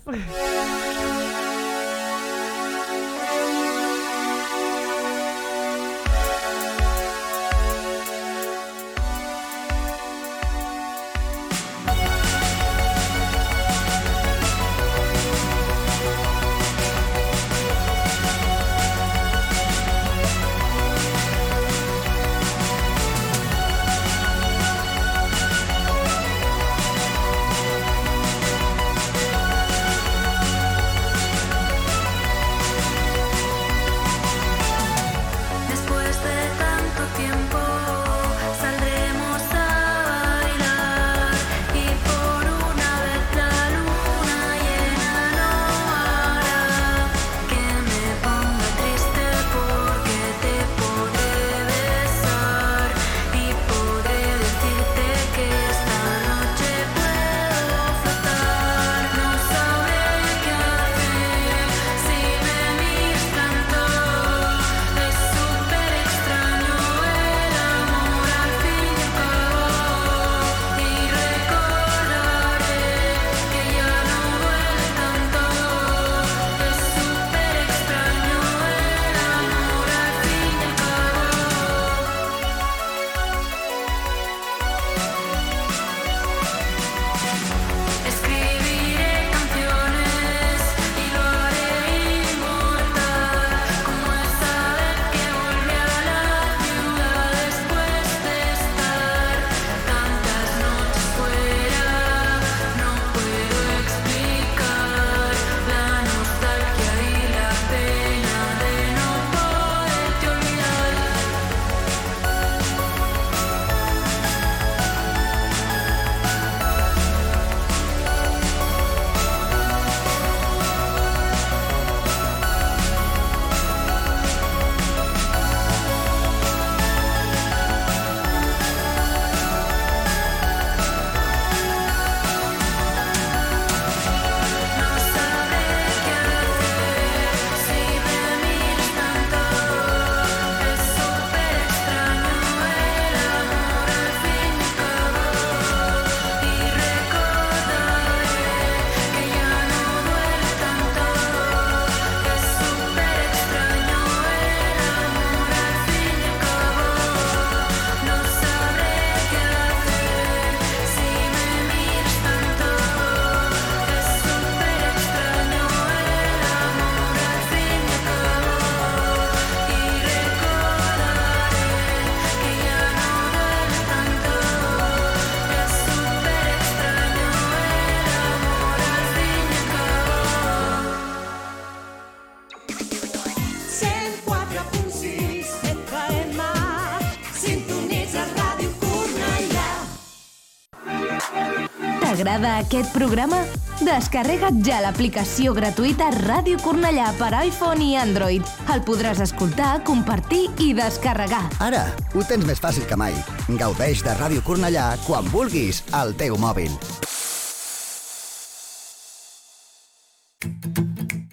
T'agrada aquest programa? Descarrega't ja l'aplicació gratuïta Ràdio Cornellà per iPhone i Android. El podràs escoltar, compartir i descarregar. Ara ho tens més fàcil que mai. Gaudeix de Ràdio Cornellà quan vulguis al teu mòbil.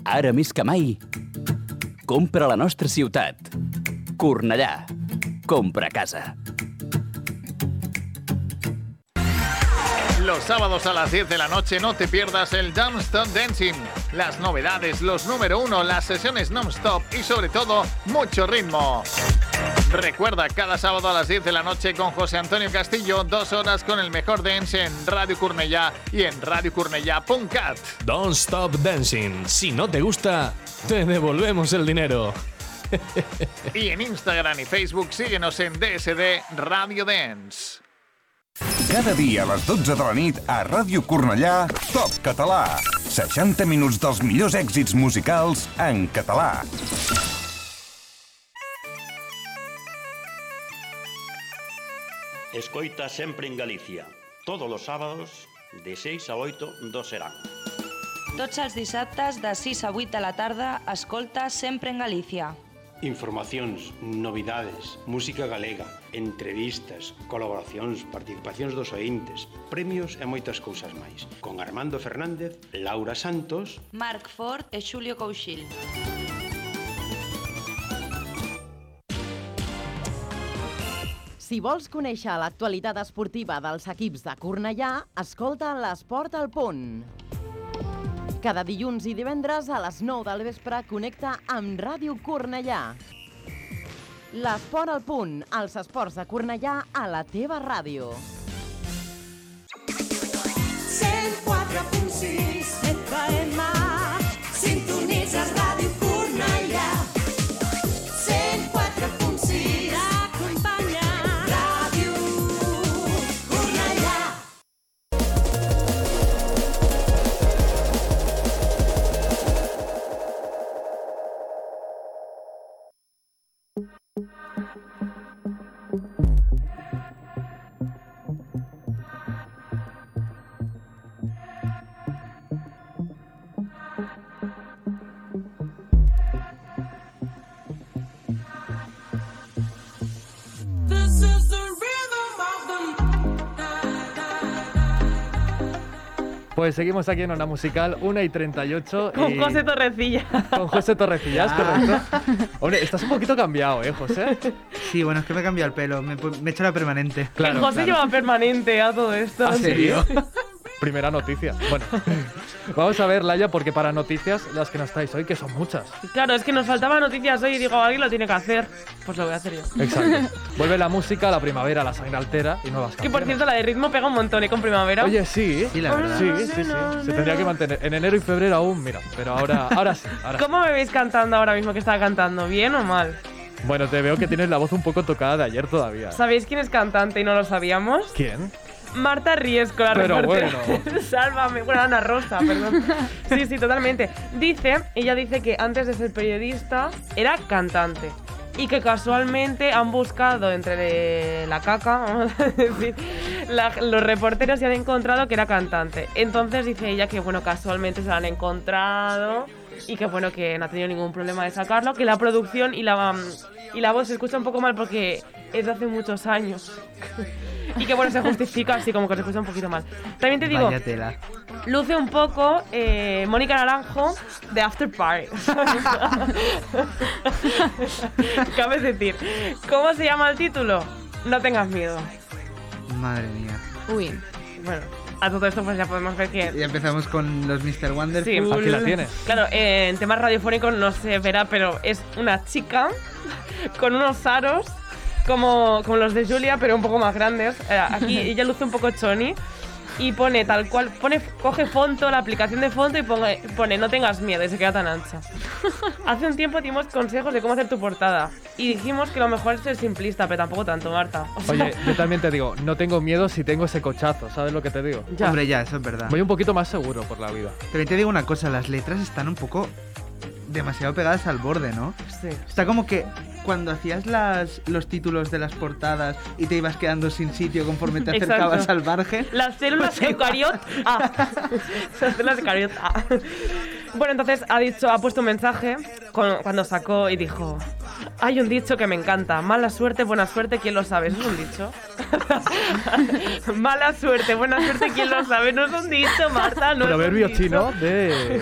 Ara més que mai, compra la nostra ciutat. Cornellà. Compra casa. Los sábados a las 10 de la noche no te pierdas el Don't Stop Dancing. Las novedades, los número uno, las sesiones non-stop y sobre todo mucho ritmo. Recuerda, cada sábado a las 10 de la noche con José Antonio Castillo, dos horas con el mejor dance en Radio Cornellá y en radiocornellá.cat. Don't Stop Dancing. Si no te gusta, te devolvemos el dinero. Y en Instagram y Facebook síguenos en DSD Radio Dance. Cada dia a les 12 de la nit a Ràdio Cornellà, Top Català. 60 minuts dels millors èxits musicals en català. Escoita sempre en Galicia. Todos os sábados, de 6 a 8 do serán. Tots els dissabtes de 6 a 8 de la tarda, escolta sempre en Galícia. Informacións, novidades, música galega, entrevistas, colaboracións, participacións dos ointes, premios e moitas cousas máis. Con Armando Fernández, Laura Santos... Marc Ford e Xulio Couchil. Si vols conèixer l'actualitat esportiva dels equips de Cornellà, escolta l'Esport al Punt. Cada dilluns i divendres a les 9 del vespre connecta amb Ràdio Cornellà. L'Esport al Punt, els esports de Cornellà a la teva ràdio. Pues seguimos aquí en Onda Musical, 1 y 38. Con y- José Torrecilla. Con José Torrecillas, correcto. Hombre, estás un poquito cambiado, ¿eh, José? Sí, bueno, es que me he cambiado el pelo, me, he pu- me he hecho la permanente. Claro, José lleva permanente a todo esto. ¿Ah, serio? Primera noticia. Bueno, vamos a ver, Laia, porque para noticias, las que nos estáis hoy, que son muchas. Claro, es que nos faltaban noticias hoy y digo, alguien lo tiene que hacer. Pues lo voy a hacer yo. Exacto. Vuelve la música, la primavera, la sangre altera y nuevas Que por cierto, la de ritmo pega un montón, ¿eh? Con primavera. Oye, sí. Sí, la verdad. Sí, sí, sí. Se tendría que mantener. En enero y febrero aún, mira. Pero ahora, ahora sí. Ahora sí. ¿Cómo me veis cantando ahora mismo que estaba cantando? ¿Bien o mal? Bueno, te veo que tienes la voz un poco tocada de ayer todavía. ¿Sabéis quién es cantante y no lo sabíamos? ¿Quién? Marta Riesco, la Pero reportera. bueno. Sálvame. Bueno, Ana Rosa, perdón. Sí, sí, totalmente. Dice, ella dice que antes de ser periodista era cantante. Y que casualmente han buscado entre la caca, vamos a decir, la- los reporteros y han encontrado que era cantante. Entonces dice ella que, bueno, casualmente se lo han encontrado y que, bueno, que no ha tenido ningún problema de sacarlo, que la producción y la, y la voz se escucha un poco mal porque es de hace muchos años. y que, bueno, se justifica así como que se escucha un poquito mal. También te digo, luce un poco eh, Mónica Naranjo de After Party. Cabe decir, ¿cómo se llama el título? No tengas miedo. Madre mía. Uy. Bueno, a todo esto pues ya podemos ver que... Y empezamos con los Mr. Wonderful. Sí. Claro, eh, en temas radiofónicos no se verá, pero es una chica con unos aros como, como los de Julia, pero un poco más grandes. Eh, aquí ella luce un poco choni y pone tal cual, pone, coge Fonto, la aplicación de Fonto y pone, pone no tengas miedo y se queda tan ancha. Hace un tiempo dimos consejos de cómo hacer tu portada y dijimos que lo mejor es ser simplista, pero tampoco tanto, Marta. O sea, Oye, yo también te digo, no tengo miedo si tengo ese cochazo, ¿sabes lo que te digo? Hombre, ya, eso es verdad. Voy un poquito más seguro por la vida. Pero te digo una cosa, las letras están un poco demasiado pegadas al borde, ¿no? Sí. Está como que cuando hacías las, los títulos de las portadas y te ibas quedando sin sitio conforme te Exacto. acercabas al margen. Las células Pues eucariot A. Las células eucariot A. Bueno, entonces ha dicho, ha puesto un mensaje con- cuando sacó y dijo: Hay un dicho que me encanta. Mala suerte, buena suerte, ¿quién lo sabe? ¿Eso es un dicho? Mala suerte, buena suerte, ¿quién lo sabe? No es un dicho, Marta, no Proverbio es un dicho. chino de.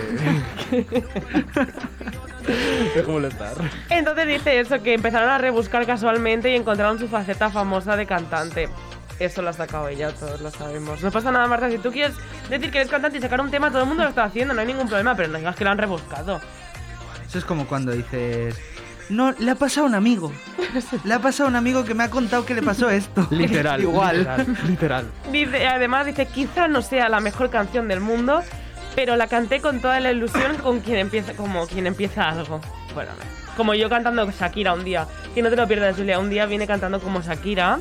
de molestar. Entonces dice eso, que empezaron a rebuscar casualmente y encontraron su faceta famosa de cantante. Eso lo ha sacado ella, todos lo sabemos. No pasa nada, Marta. Si tú quieres decir que eres cantante y sacar un tema, todo el mundo lo está haciendo, no hay ningún problema, pero no digas que lo han rebuscado. Eso es como cuando dices. No, le ha pasado a un amigo. Le ha pasado a un amigo que me ha contado que le pasó esto. Literal. Igual. Literal. literal. Dice, además dice, quizá no sea la mejor canción del mundo, pero la canté con toda la ilusión con quien empieza, como quien empieza algo. Bueno, como yo cantando Shakira un día, que no te lo pierdas, Julia, un día viene cantando como Shakira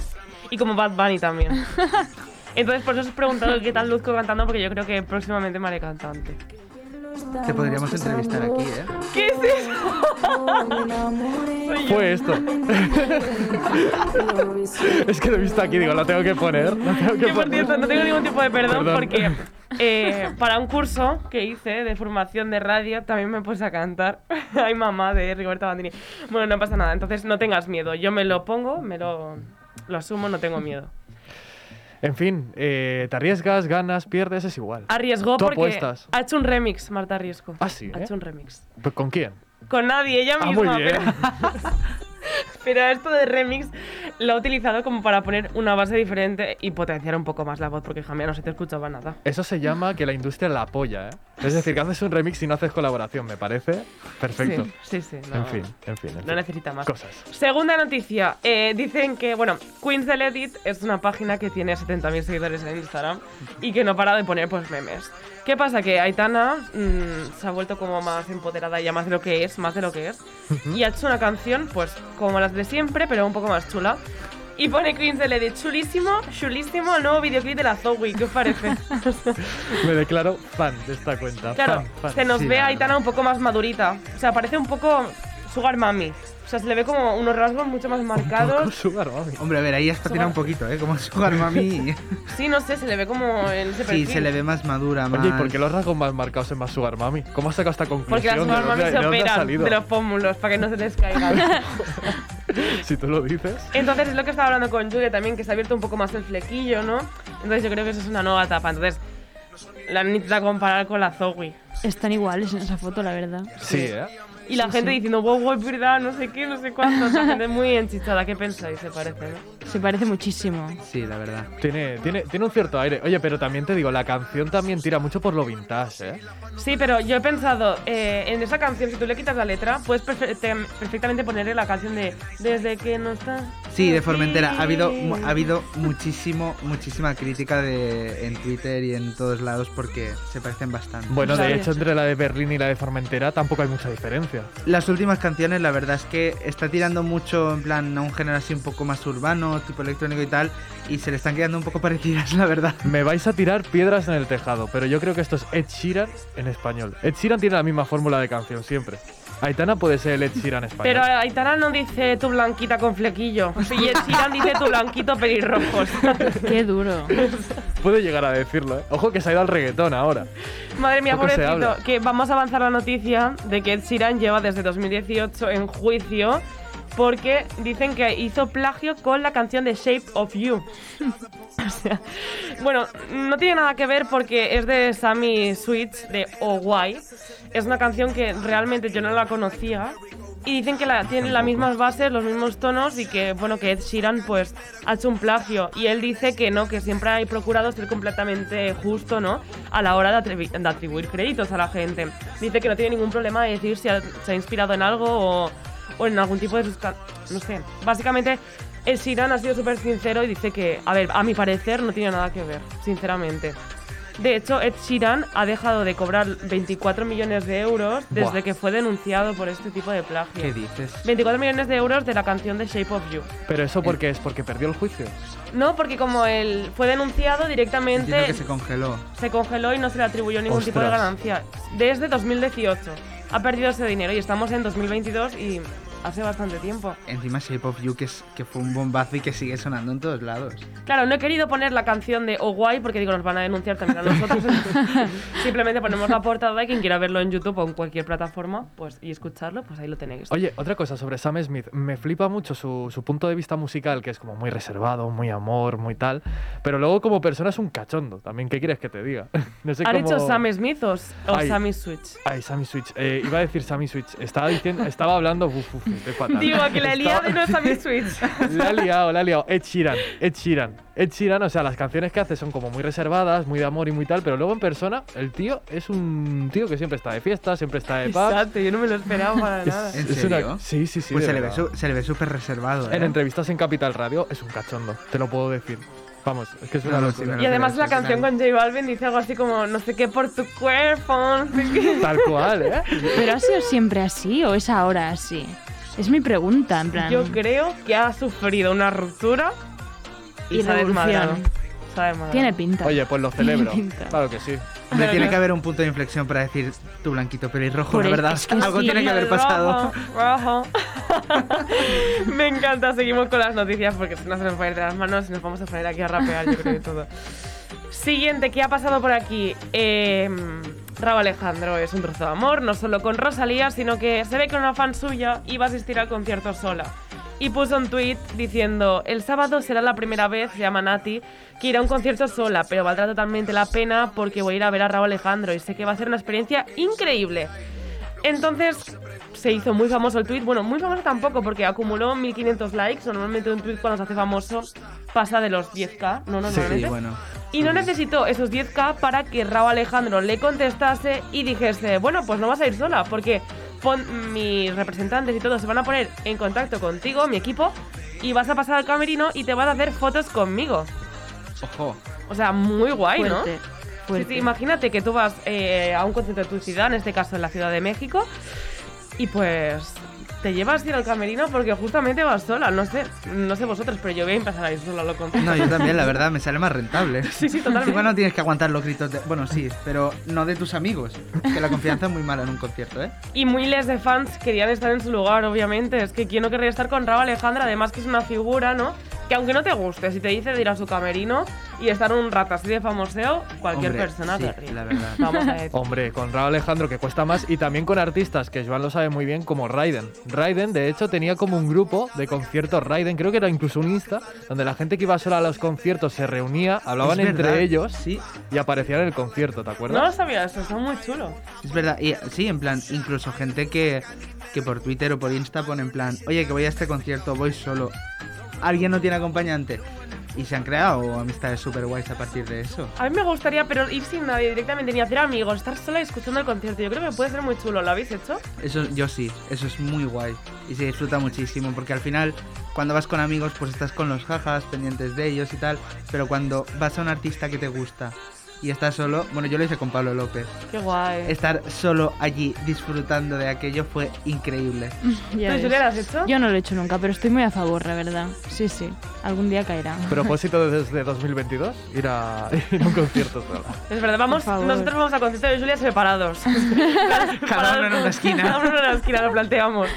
y como Bad Bunny también. Entonces por eso os he preguntado qué tal luzco cantando, porque yo creo que próximamente me haré cantante. Te podríamos entrevistar aquí, ¿eh? ¿Qué es eso? Fue esto. es que lo he visto aquí, digo, lo tengo que poner. Lo tengo que Que por cierto, no tengo ningún tipo de perdón, Perdón. porque eh, para un curso que hice de formación de radio también me puse a cantar. Ay, mamá, de Rigoberta Bandini. Bueno, no pasa nada, entonces no tengas miedo. Yo me lo pongo, me lo, lo asumo, no tengo miedo. En fin, eh, te arriesgas, ganas, pierdes, es igual. Arriesgó Tú porque apuestas. ha hecho un remix, Marta Riesco. Ah, sí, Ha ¿eh? hecho un remix. ¿Con quién? Con nadie, ella Ah, misma. muy bien. Pero, pero esto de remix lo he utilizado como para poner una base diferente y potenciar un poco más la voz, porque jamás no se te escuchaba nada. Eso se llama que la industria la apoya, ¿eh? Es decir, que haces un remix y no haces colaboración, me parece perfecto. Sí, sí, sí, no. En fin, en fin. en No necesita más. Cosas. Segunda noticia. eh, dicen que, bueno, Queens del Edit es una página que tiene 70.000 seguidores en Instagram y que no para de poner pues memes. ¿Qué pasa? Que Aitana mm, se ha vuelto como más empoderada ya más de lo que es, más de lo que es. y ha hecho una canción, pues, como las de siempre, pero un poco más chula. Y pone Queens Edit, chulísimo, chulísimo el nuevo videoclip de la Zoe, ¿qué os parece? Me declaro fan de esta cuenta. Claro, fan, fan. se nos Sí, ve a. Aitana un poco más madurita. O sea, parece un poco Sugar Mami. O sea, se le ve como unos rasgos mucho más marcados. Sugar Mami. Hombre, a ver, ahí has patinado un poquito, ¿eh? Como Sugar Mami. Sí, no sé, se le ve como en ese sí, perfil. se le ve más madura, más... Oye, ¿y por qué los rasgos más marcados es más Sugar Mami? ¿Cómo has sacado esta conclusión? Porque las ¿De Sugar Mami se operan de los pómulos para que no se les caigan. Si tú lo dices. Entonces es lo que estaba hablando con Julia también, que se ha abierto un poco más el flequillo, ¿no? Entonces yo creo que eso es una nueva etapa. Entonces la necesita comparar con la Zoe. Están iguales en esa foto, la verdad. Sí, ¿eh? Y la Sí, gente sí. diciendo, wow, wow, es verdad, no sé qué, no sé cuánto. La gente muy enchichada. ¿Qué pensáis? Se parece, ¿no? Se parece muchísimo. Sí, la verdad. Tiene, tiene, tiene un cierto aire. Oye, pero también te digo, la canción también tira mucho por lo vintage, ¿eh? Sí, pero yo he pensado, eh, en esa canción, si tú le quitas la letra, puedes perfectamente ponerle la canción de Desde que no está. Sí, de Formentera. Ha habido, ha habido muchísimo, muchísima crítica de, en Twitter y en todos lados porque se parecen bastante. Bueno, de hecho, entre la de Berlín y la de Formentera tampoco hay mucha diferencia. Las últimas canciones, la verdad es que está tirando mucho en plan a un género así un poco más urbano, tipo electrónico y tal, y se le están quedando un poco parecidas, la verdad. Me vais a tirar piedras en el tejado, pero yo creo que esto es Ed Sheeran en español. Ed Sheeran tiene la misma fórmula de canción siempre. Aitana puede ser el Ed Sheeran español. Pero Aitana no dice tu blanquita con flequillo. Y Ed Sheeran dice tu blanquito pelirrojos. Qué duro. Puede llegar a decirlo, ¿eh? Ojo que se ha ido al reggaetón ahora. Madre mía, Poco pobrecito. Que vamos a avanzar la noticia de que Ed Sheeran lleva desde 2018 en juicio porque dicen que hizo plagio con la canción de Shape of You. O sea, bueno, no tiene nada que ver porque es de Sammy Switch de OY. Es una canción que realmente yo no la conocía. Y dicen que la, tiene las mismas bases, los mismos tonos y que, bueno, que Ed Sheeran pues ha hecho un plagio. Y él dice que no, que siempre ha procurado ser completamente justo, ¿no? A la hora de, atribu- de atribuir créditos a la gente. Dice que no tiene ningún problema de decir si ha- se ha inspirado en algo o, o en algún tipo de No sé. Básicamente, Ed Sheeran ha sido súper sincero y dice que, a ver, a mi parecer no tiene nada que ver, sinceramente. De hecho, Ed Sheeran ha dejado de cobrar 24 millones de euros desde Buah. que fue denunciado por este tipo de plagio. ¿Qué dices? 24 millones de euros de la canción de Shape of You. Pero eso porque es porque perdió el juicio. No, porque como él fue denunciado directamente Entiendo que se congeló. se congeló y no se le atribuyó ningún tipo de ganancia. Desde 2018 ha perdido ese dinero y estamos en 2022 y hace bastante tiempo. Encima Shape of You, que, es, que fue un bombazo y que sigue sonando en todos lados. Claro, no he querido poner la canción de Oh Guay porque digo, nos van a denunciar también a nosotros. Simplemente ponemos la portada y quien quiera verlo en YouTube o en cualquier plataforma pues, y escucharlo, pues ahí lo tenéis. Oye, otra cosa sobre Sam Smith. Me flipa mucho su, su punto de vista musical, que es como muy reservado, muy amor, muy tal. Pero luego como persona es un cachondo. También, ¿qué quieres que te diga? no sé ¿Ha cómo... dicho Sam Smith o, o Ay. Sammy Switch? Ay, Sammy Switch. Eh, iba a decir Sammy Switch. Estaba diciendo, estaba hablando. Uf, uf, estoy fatal. Digo, que la he liado y no es Sammy Switch. La ha liado, la ha liado. Ed Sheeran, Ed Sheeran. Ed Sheeran, o sea, las canciones que hace son como muy reservadas, muy de amor y muy tal, pero luego en persona, el tío es un tío que siempre está de fiesta, siempre está de pub. Exacto, yo no me lo esperaba para nada. ¿En es una- serio? Sí, sí, sí. Pues se le, ve su- se le ve súper reservado, ¿eh? En entrevistas en Capital Radio es un cachondo, te lo puedo decir. Vamos, es que es una No, locura. sí, Y además la canción con J Balvin dice algo así como no sé qué por tu cuerpo, no sé qué. Tal cual, ¿eh? ¿Pero ha sido siempre así o es ahora así? Es mi pregunta, en plan. Yo creo que ha sufrido una ruptura y, Y se ha desmadrado. revolución. Se ha desmadrado. Tiene pinta. Oye, pues lo celebro. Claro que sí. Hombre, tiene que haber un punto de inflexión para decir tu blanquito pelirrojo, Por la verdad. es que Algo sí. tiene que haber pasado. Rojo, rojo. Me encanta, seguimos con las noticias porque si no se nos va a ir de las manos y nos vamos a poner aquí a rapear, yo creo que todo. Siguiente, ¿qué ha pasado por aquí? Eh, Raúl Alejandro es un trozo de amor, no solo con Rosalía, sino que se ve que una fan suya iba a asistir al concierto sola. Y puso un tweet diciendo, el sábado será la primera vez, llama Nati, que irá a un concierto sola, pero valdrá totalmente la pena porque voy a ir a ver a Raúl Alejandro y sé que va a ser una experiencia increíble. Entonces se hizo muy famoso el tweet. Bueno, muy famoso tampoco porque acumuló 1500 likes. Normalmente un tweet cuando se hace famoso pasa de los 10k, ¿no? Normalmente. Sí, bueno. Y no necesitó esos 10k para que Raúl Alejandro le contestase y dijese, bueno, pues no vas a ir sola, porque pon- mis representantes y todos se van a poner en contacto contigo, mi equipo, y vas a pasar al camerino y te van a hacer fotos conmigo. Ojo. O sea, muy guay, ¿no? Fuerte, Sí, fuerte. sí, imagínate que tú vas eh, a un concierto de tu ciudad, en este caso en la Ciudad de México, y pues te llevas a ir al camerino porque justamente vas sola. No sé, no sé vosotros, pero yo voy a empezar a ir sola, lo confieso. No, yo también, la verdad, me sale más rentable. Sí, sí, totalmente. Encima no tienes que aguantar los gritos de... Bueno, sí, pero no de tus amigos. Que la confianza es muy mala en un concierto, ¿eh? Y miles de fans querían estar en su lugar, obviamente. Es que quién no querría estar con Raúl Alejandra, además que es una figura, ¿no? Que aunque no te guste, si te dice de ir a su camerino y estar un rato así de famoseo, cualquier Hombre, persona sí, querría. la verdad. Vamos a decir. Hombre, con Raúl Alejandro que cuesta más y también con artistas que Joan lo sabe muy bien como Raiden. Raiden de hecho tenía como un grupo de conciertos Raiden, creo que era incluso un Insta, donde la gente que iba sola a los conciertos se reunía, hablaban entre ellos sí. y aparecían en el concierto, ¿te acuerdas? No lo sabía eso, está muy chulo. Es verdad, y sí, en plan, incluso gente que, que por Twitter o por Insta pone en plan, oye, que voy a este concierto, voy solo. ¿Alguien no tiene acompañante? Y se han creado amistades súper guays a partir de eso. A mí me gustaría, pero ir sin nadie directamente, ni hacer amigos, estar sola y escuchando el concierto. Yo creo que puede ser muy chulo. ¿Lo habéis hecho? Eso yo sí, eso es muy guay. Y se disfruta muchísimo, porque al final, cuando vas con amigos, pues estás con los jajas, pendientes de ellos y tal. Pero cuando vas a un artista que te gusta y estás solo, bueno, yo lo hice con Pablo López. Qué guay. Estar solo allí disfrutando de aquello fue increíble. ¿Tú, lo has hecho? Yo no lo he hecho nunca, pero estoy muy a favor, la verdad. Sí, sí. Algún día caerá. Propósito desde 2022, ir a, ir a un concierto sola. Es verdad, vamos, nosotros vamos a concierto de Julia separados. Cada uno en una esquina. Cada uno en una esquina, lo planteamos.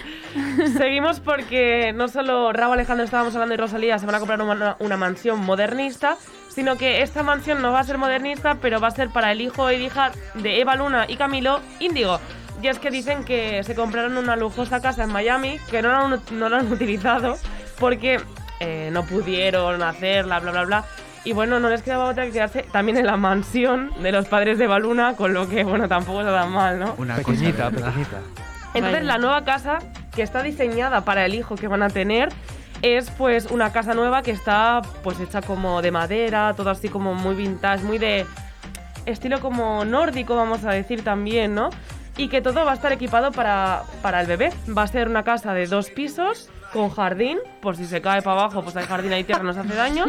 Seguimos porque no solo Raúl Alejandro estábamos hablando y Rosalía se van a comprar una, una mansión modernista, sino que esta mansión no va a ser modernista, pero va a ser para el hijo e hija de Eva Luna y Camilo Índigo. Y es que dicen que se compraron una lujosa casa en Miami, que no la han, no la han utilizado porque eh, no pudieron hacerla, bla, bla, bla. Y bueno, no les quedaba otra que quedarse también en la mansión de los padres de Eva Luna, con lo que, bueno, tampoco está tan mal, ¿no? Una Pequeñita, pequeñita. Entonces Vaya. la nueva casa que está diseñada para el hijo que van a tener es pues una casa nueva que está pues hecha como de madera, todo así como muy vintage, muy de estilo como nórdico vamos a decir también, ¿no? Y que todo va a estar equipado para, para el bebé. Va a ser una casa de dos pisos con jardín, por si se cae para abajo pues hay jardín, hay tierra, no se hace daño.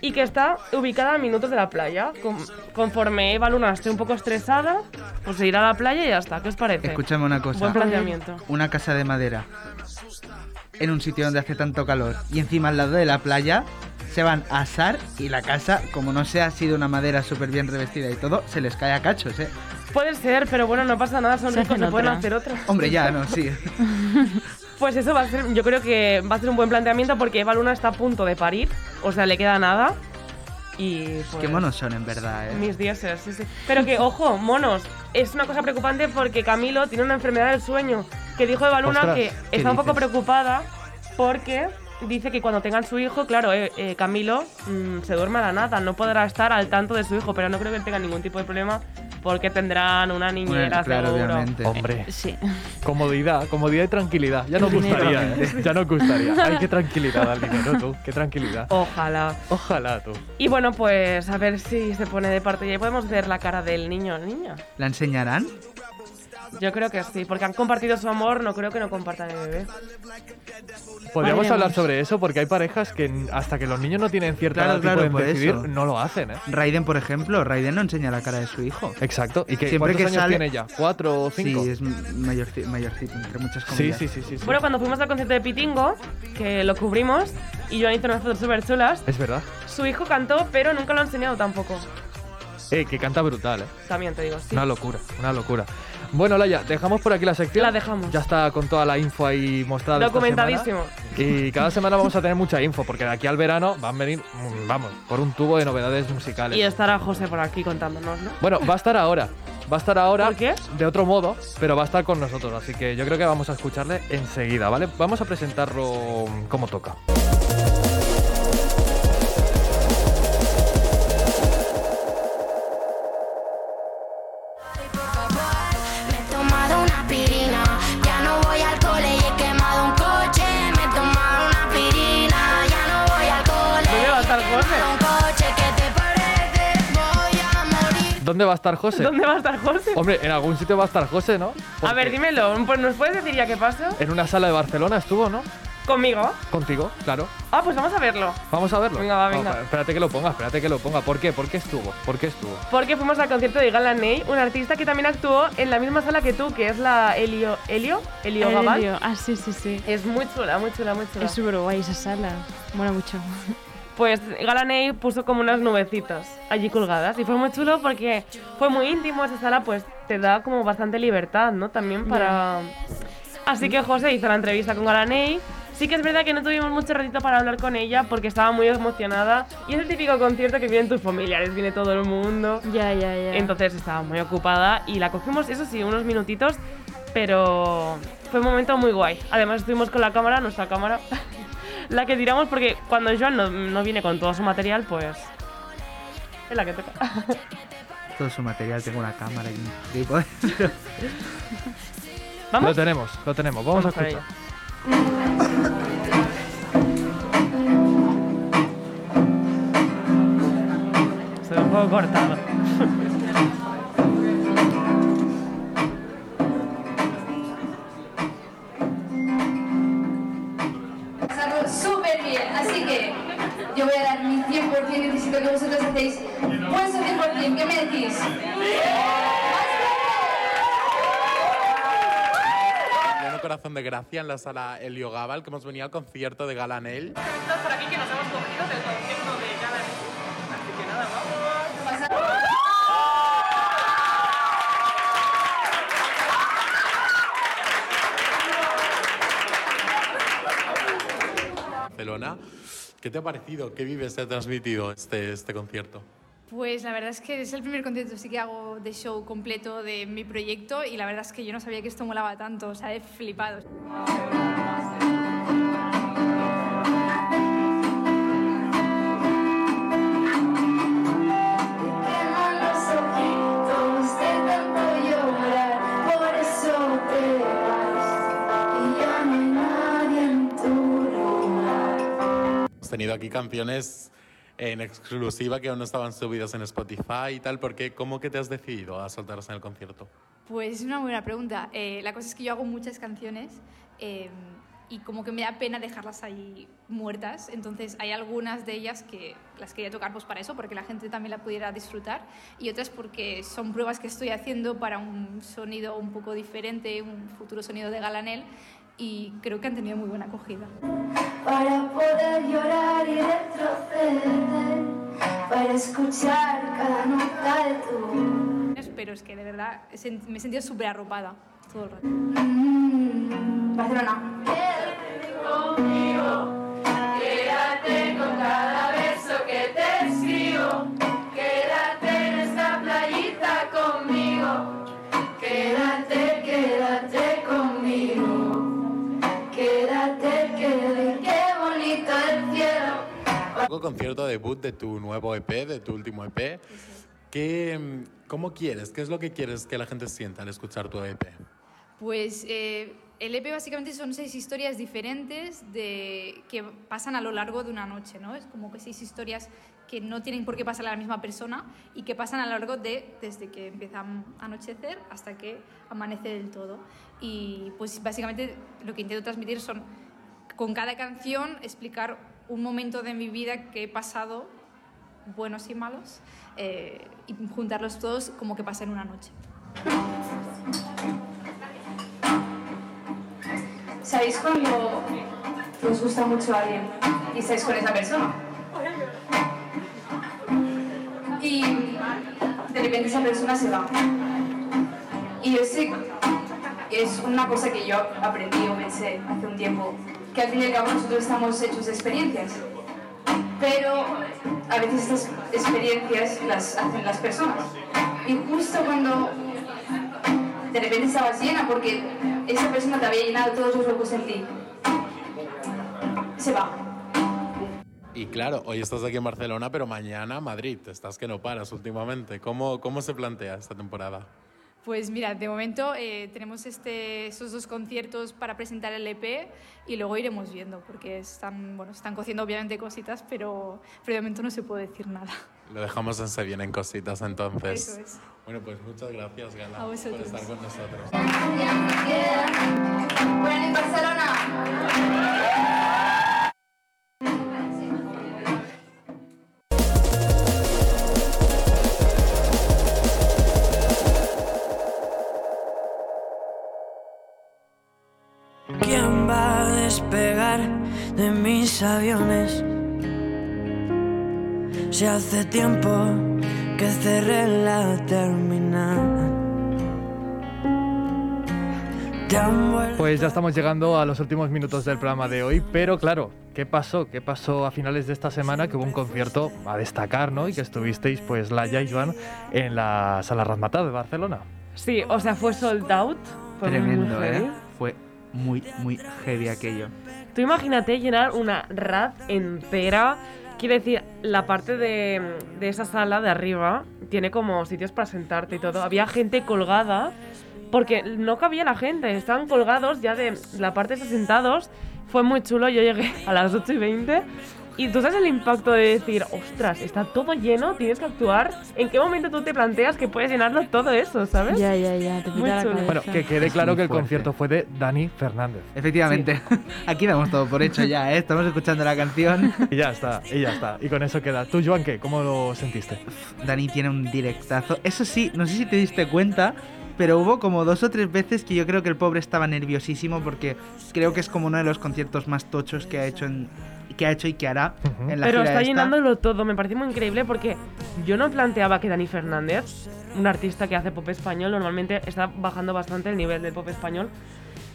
Y que está ubicada a minutos de la playa. Con- conforme Eva Luna esté un poco estresada, pues se irá a la playa y ya está. ¿Qué os parece? Escúchame una cosa. Buen planteamiento. Una casa de madera en un sitio donde hace tanto calor y encima al lado de la playa se van a asar y la casa, como no sea sido una madera súper bien revestida y todo, se les cae a cachos, ¿eh? Puede ser, pero bueno, no pasa nada, son Se ricos, se pueden hacer otra. Hombre, ya, no, sí. Pues eso va a ser, yo creo que va a ser un buen planteamiento porque Eva Luna está a punto de parir, o sea, le queda nada. Y pues, Qué monos son, en verdad, ¿eh? Mis dioses, sí, sí. Pero que, ojo, monos, es una cosa preocupante porque Camilo tiene una enfermedad del sueño. Que dijo Eva Luna Ostras, que ¿qué está un poco dices? preocupada porque dice que cuando tengan su hijo, claro, eh, eh, Camilo mm, se duerme a la nada, no podrá estar al tanto de su hijo, pero no creo que tenga ningún tipo de problema porque tendrán una niñera, Bueno, claro, seguro. obviamente. Hombre, Sí. comodidad, comodidad y tranquilidad. Ya nos gustaría, ¿eh? Ya nos gustaría. Ay, qué tranquilidad al dinero, tú. Qué tranquilidad. Ojalá. Ojalá, tú. Y bueno, pues a ver si se pone de parte y ahí podemos ver la cara del niño o niña. ¿La enseñarán? Yo creo que sí, porque han compartido su amor, no creo que no compartan el bebé. Podríamos hablar sobre eso porque hay parejas que hasta que los niños no tienen cierta Claro, edad claro, y pueden decidir, eso. no lo hacen, ¿eh? Raiden, por ejemplo, Raiden no enseña la cara de su hijo. Exacto. ¿Y que, Siempre cuántos que años sale- tiene ella? ¿Cuatro o cinco? Sí, es mayorci- mayorcito, entre muchas sí, comillas. sí, sí, sí, sí. Bueno, cuando fuimos al concierto de Pitingo, que lo cubrimos, y Joan hizo unas fotos súper chulas, Es verdad. su hijo cantó, pero nunca lo ha enseñado tampoco. Eh, que canta brutal, ¿eh? También te digo, sí. Una locura, una locura. Bueno, Laia, dejamos por aquí la sección. La dejamos. Ya está con toda la info ahí mostrada. Documentadísimo. Y cada semana vamos a tener mucha info, porque de aquí al verano van a venir, vamos, por un tubo de novedades musicales. Y estará José por aquí contándonos, ¿no? Bueno, va a estar ahora. Va a estar ahora de otro modo, pero va a estar con nosotros. Así que yo creo que vamos a escucharle enseguida, ¿vale? Vamos a presentarlo como toca. ¿Dónde va a estar José? ¿Dónde va a estar José? Hombre, en algún sitio va a estar José, ¿no? A ver, dímelo, pues ¿nos puedes decir ya qué pasó? En una sala de Barcelona estuvo, ¿no? ¿Conmigo? Contigo, claro. Ah, pues vamos a verlo. Vamos a verlo. Venga, va, Vamos, venga. espérate que lo ponga, espérate que lo ponga. ¿Por qué? ¿Por qué estuvo? ¿Por qué estuvo? Porque fuimos al concierto de Galaney, un artista que también actuó en la misma sala que tú, que es la Helio... ¿Helio? ¿Helio Gabal? Helio, Ah, sí, sí, sí. Es muy chula, muy chula, muy chula. Es súper guay esa sala. Mola mucho. Pues Galaney puso como unas nubecitas allí colgadas y fue muy chulo porque fue muy íntimo esa sala, pues te da como bastante libertad, ¿no? También para... Así que José hizo la entrevista con Galaney. Sí que es verdad que no tuvimos mucho ratito para hablar con ella porque estaba muy emocionada y es el típico concierto que vienen tus familiares, viene todo el mundo. Ya, ya, ya. Entonces estaba muy ocupada y la cogimos, eso sí, unos minutitos, pero fue un momento muy guay. Además estuvimos con la cámara, nuestra cámara, la que tiramos porque cuando Joan no, no viene con todo su material, pues es la que toca. Todo su material, tengo una cámara y un trípode. Lo tenemos, lo tenemos. Vamos, Vamos a escuchar. Se ve un poco cortado. Necesito que vosotros hacéis vuestro 100%. ¿Qué me decís? Corazón de gracia en la sala Helio Gabal, que hemos venido al concierto de Galanel. por aquí que nos hemos cogido del concierto de Galaney. Así que nada, vamos. Barcelona. ¿Qué te ha parecido? ¿Qué vives te ha transmitido este, este concierto? Pues la verdad es que es el primer concierto sí que hago de show completo de mi proyecto y la verdad es que yo no sabía que esto molaba tanto, o sea, he flipado. Tenido aquí canciones en exclusiva que aún no estaban subidas en Spotify y tal. ¿Por qué? ¿Cómo que te has decidido a soltarlas en el concierto? Pues es una buena pregunta. Eh, la cosa es que yo hago muchas canciones eh, y como que me da pena dejarlas ahí muertas. Entonces hay algunas de ellas que las quería tocar pues para eso, porque la gente también la pudiera disfrutar. Y otras porque son pruebas que estoy haciendo para un sonido un poco diferente, un futuro sonido de Galanel. Y creo que han tenido muy buena acogida. Para poder llorar y retroceder, para escuchar cada nota de tu voz. Pero es que de verdad me he sentido súper arropada todo el rato. Barcelona. Conmigo, Poco concierto debut de tu nuevo EP, de tu último EP. ¿Qué, ¿Cómo quieres? ¿Qué es lo que quieres que la gente sienta al escuchar tu EP? Pues eh, el EP básicamente son seis historias diferentes de, que pasan a lo largo de una noche, ¿no? Es como que seis historias que no tienen por qué pasar a la misma persona y que pasan a lo largo de desde que empieza a anochecer hasta que amanece del todo. Y pues básicamente lo que intento transmitir son con cada canción explicar un momento de mi vida que he pasado, buenos y malos, eh, y juntarlos todos como que pasa en una noche. ¿Sabéis cuando os gusta mucho alguien y estáis con esa persona? Y de repente esa persona se va. Y yo sé, es una cosa que yo aprendí o pensé hace un tiempo, que al fin y al cabo nosotros estamos hechos de experiencias. Pero a veces estas experiencias las hacen las personas. Y justo cuando de repente estabas llena porque esa persona te había llenado todos los huecos en ti, se va. Y claro, hoy estás aquí en Barcelona, pero mañana Madrid. Estás que no paras últimamente. ¿Cómo, cómo se plantea esta temporada? Pues mira, de momento eh, tenemos este, esos dos conciertos para presentar el EP y luego iremos viendo, porque están, bueno, están cociendo obviamente cositas, pero, pero de momento no se puede decir nada. Lo dejamos en Se Vienen Cositas entonces. Eso es. Bueno, pues muchas gracias, Gala, por estar con nosotros. Bueno, en Barcelona. De mis aviones? Si hace tiempo que cerré la terminal. Pues ya estamos llegando a los últimos minutos del programa de hoy, pero claro, ¿qué pasó? ¿Qué pasó a finales de esta semana? Que hubo un concierto a destacar, ¿no? Y que estuvisteis, pues, Laia y Joan en la Sala Razmataz de Barcelona. Sí, o sea, fue sold out. Tremendo. ¿eh? Muy, muy heavy aquello. Tú imagínate llenar una rad entera. Quiere decir, la parte de, de esa sala de arriba tiene como sitios para sentarte y todo. Había gente colgada porque no cabía la gente. Estaban colgados ya de la parte de sentados. Fue muy chulo. Yo llegué a las 8 y 20 y tú sabes el impacto de decir, ostras, está todo lleno, tienes que actuar. ¿En qué momento tú te planteas que puedes llenarlo todo eso, sabes? Ya, ya, ya, te Muy la chulo. Bueno, que quede Es claro que el concierto fue de Dani Fernández. Efectivamente, aquí damos todo por hecho ya, ¿eh? Estamos escuchando la canción. Y ya está, y ya está. Y con eso queda. ¿Tú, Joan, qué? ¿Cómo lo sentiste? Dani tiene un directazo. Eso sí, no sé si te diste cuenta, pero hubo como dos o tres veces que yo creo que el pobre estaba nerviosísimo porque creo que es como uno de los conciertos más tochos que ha hecho en que ha hecho y que hará en la Pero gira está esta. llenándolo todo, me parece muy increíble porque yo no planteaba que Dani Fernández, un artista que hace pop español, normalmente está bajando bastante el nivel del pop español,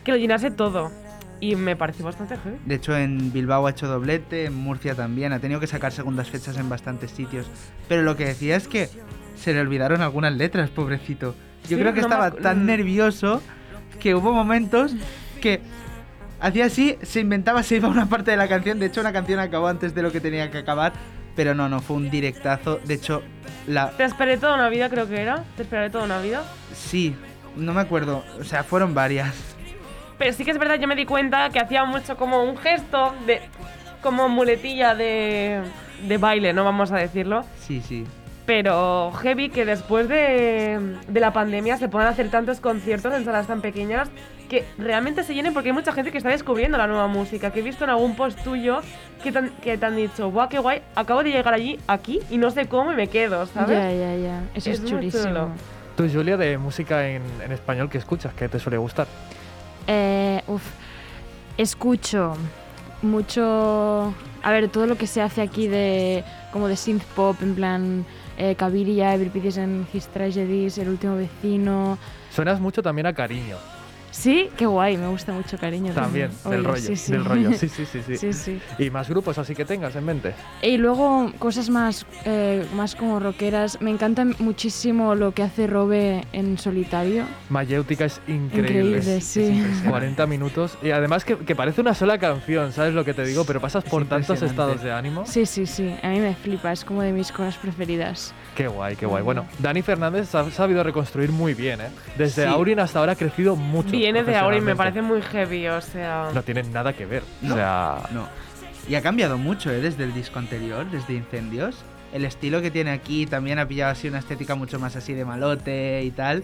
que lo llenase todo. Y me pareció bastante heavy. De hecho, en Bilbao ha hecho doblete, en Murcia también, ha tenido que sacar segundas fechas en bastantes sitios. Pero lo que decía es que se le olvidaron algunas letras, pobrecito. Yo Sí, creo que no estaba tan nervioso que hubo momentos que hacía así, se inventaba, se iba una parte de la canción. De hecho, una canción acabó antes de lo que tenía que acabar. Pero no, no, fue un directazo. De hecho, la... Te esperé toda una vida, creo que era. Te esperaré toda una vida. Sí, no me acuerdo. O sea, fueron varias. Pero sí que es verdad, yo me di cuenta que hacía mucho como un gesto de. como muletilla de. de baile, ¿no? Vamos a decirlo. Sí, sí. Pero heavy que después de, de la pandemia se puedan hacer tantos conciertos en salas tan pequeñas que realmente se llenen porque hay mucha gente que está descubriendo la nueva música. Que he visto en algún post tuyo que te han, que te han dicho, guau, qué guay, acabo de llegar allí, aquí, y no sé cómo y me quedo, ¿sabes? Ya, ya, ya. Eso es, muy chulísimo. Tú, Julia, de música en, en español, ¿qué escuchas? ¿Qué te suele gustar? Eh, uf, escucho mucho. A ver, todo lo que se hace aquí de. como de synth pop, en plan. Eh, Caviria, Every Pieces and His Tragedies, El último vecino. Suenas mucho también a cariño. Sí, qué guay, me gusta mucho cariño. También, del Oye, rollo. sí, sí. Del rollo, sí, sí, sí, sí. Sí, sí. Y más grupos así que tengas en mente. Y luego cosas más, eh, más como rockeras. Me encanta muchísimo lo que hace Robe en solitario. Mayéutica es increíble. Increíble, sí. 40 minutos. Y además que, que parece una sola canción, ¿sabes lo que te digo? Pero pasas por tantos estados de ánimo. Sí, sí, sí. A mí me flipa, es como de mis cosas preferidas. Qué guay, qué guay. Bueno, Dani Fernández ha sabido reconstruir muy bien, ¿eh? Desde Sí. Aurin hasta ahora ha crecido mucho. Viene de ahora y me parece muy heavy, o sea. No tienen nada que ver. No, O sea, no. Y ha cambiado mucho, ¿eh? Desde el disco anterior, desde Incendios. El estilo que tiene aquí también ha pillado así una estética mucho más así de malote y tal.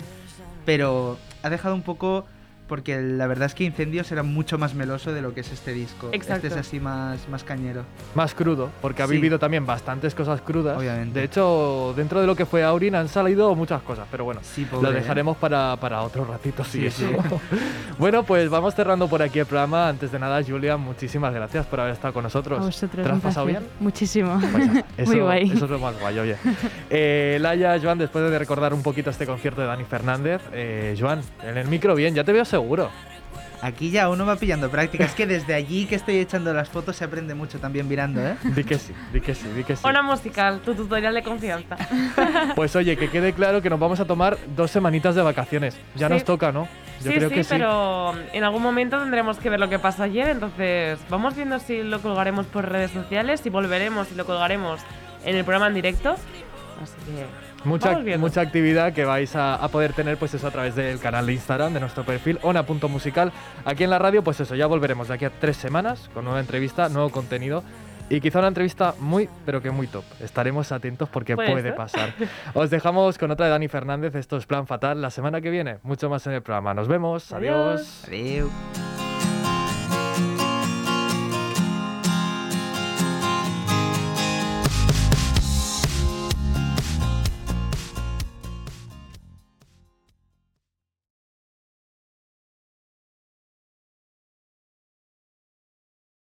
Pero ha dejado un poco porque la verdad es que Incendios era mucho más meloso de lo que es este disco. Exacto. Este es así más, más cañero. Más crudo, porque ha Sí. vivido también bastantes cosas crudas. Obviamente. De hecho, dentro de lo que fue Aurin han salido muchas cosas, pero bueno, pobre, lo ¿eh? dejaremos para, para otro ratito, sí, Sí, eso. sí. bueno, pues vamos cerrando por aquí el programa. Antes de nada, Julia, muchísimas gracias por haber estado con nosotros. A vosotros, ¿Te lo has pasado bien? Muchísimo. Eso, Muy guay. Eso es lo más guay, oye. Eh, Laia, Joan, después de recordar un poquito este concierto de Dani Fernández, eh, Joan, en el micro bien, ya te veo seguro. Aquí ya uno va pillando práctica. Es que desde allí que estoy echando las fotos se aprende mucho también mirando, ¿eh? Di que sí, di que sí, di que sí. Ona musical, tu tutorial de confianza. Pues oye, que quede claro que nos vamos a tomar dos semanitas de vacaciones. Ya Sí. nos toca, ¿no? Yo sí, creo sí, que sí. pero en algún momento tendremos que ver lo que pasó ayer, entonces vamos viendo si lo colgaremos por redes sociales, si volveremos y lo colgaremos en el programa en directo. Así que Mucha, mucha actividad que vais a, a poder tener pues eso a través del canal de Instagram de nuestro perfil ona.musical. Aquí en la radio pues eso, ya volveremos de aquí a tres semanas con nueva entrevista, nuevo contenido y quizá una entrevista muy pero que muy top. Estaremos atentos porque Puede pasar. Os dejamos con otra de Dani Fernández, esto es Plan Fatal, la semana que viene mucho más en el programa. Nos vemos, adiós. Adiós.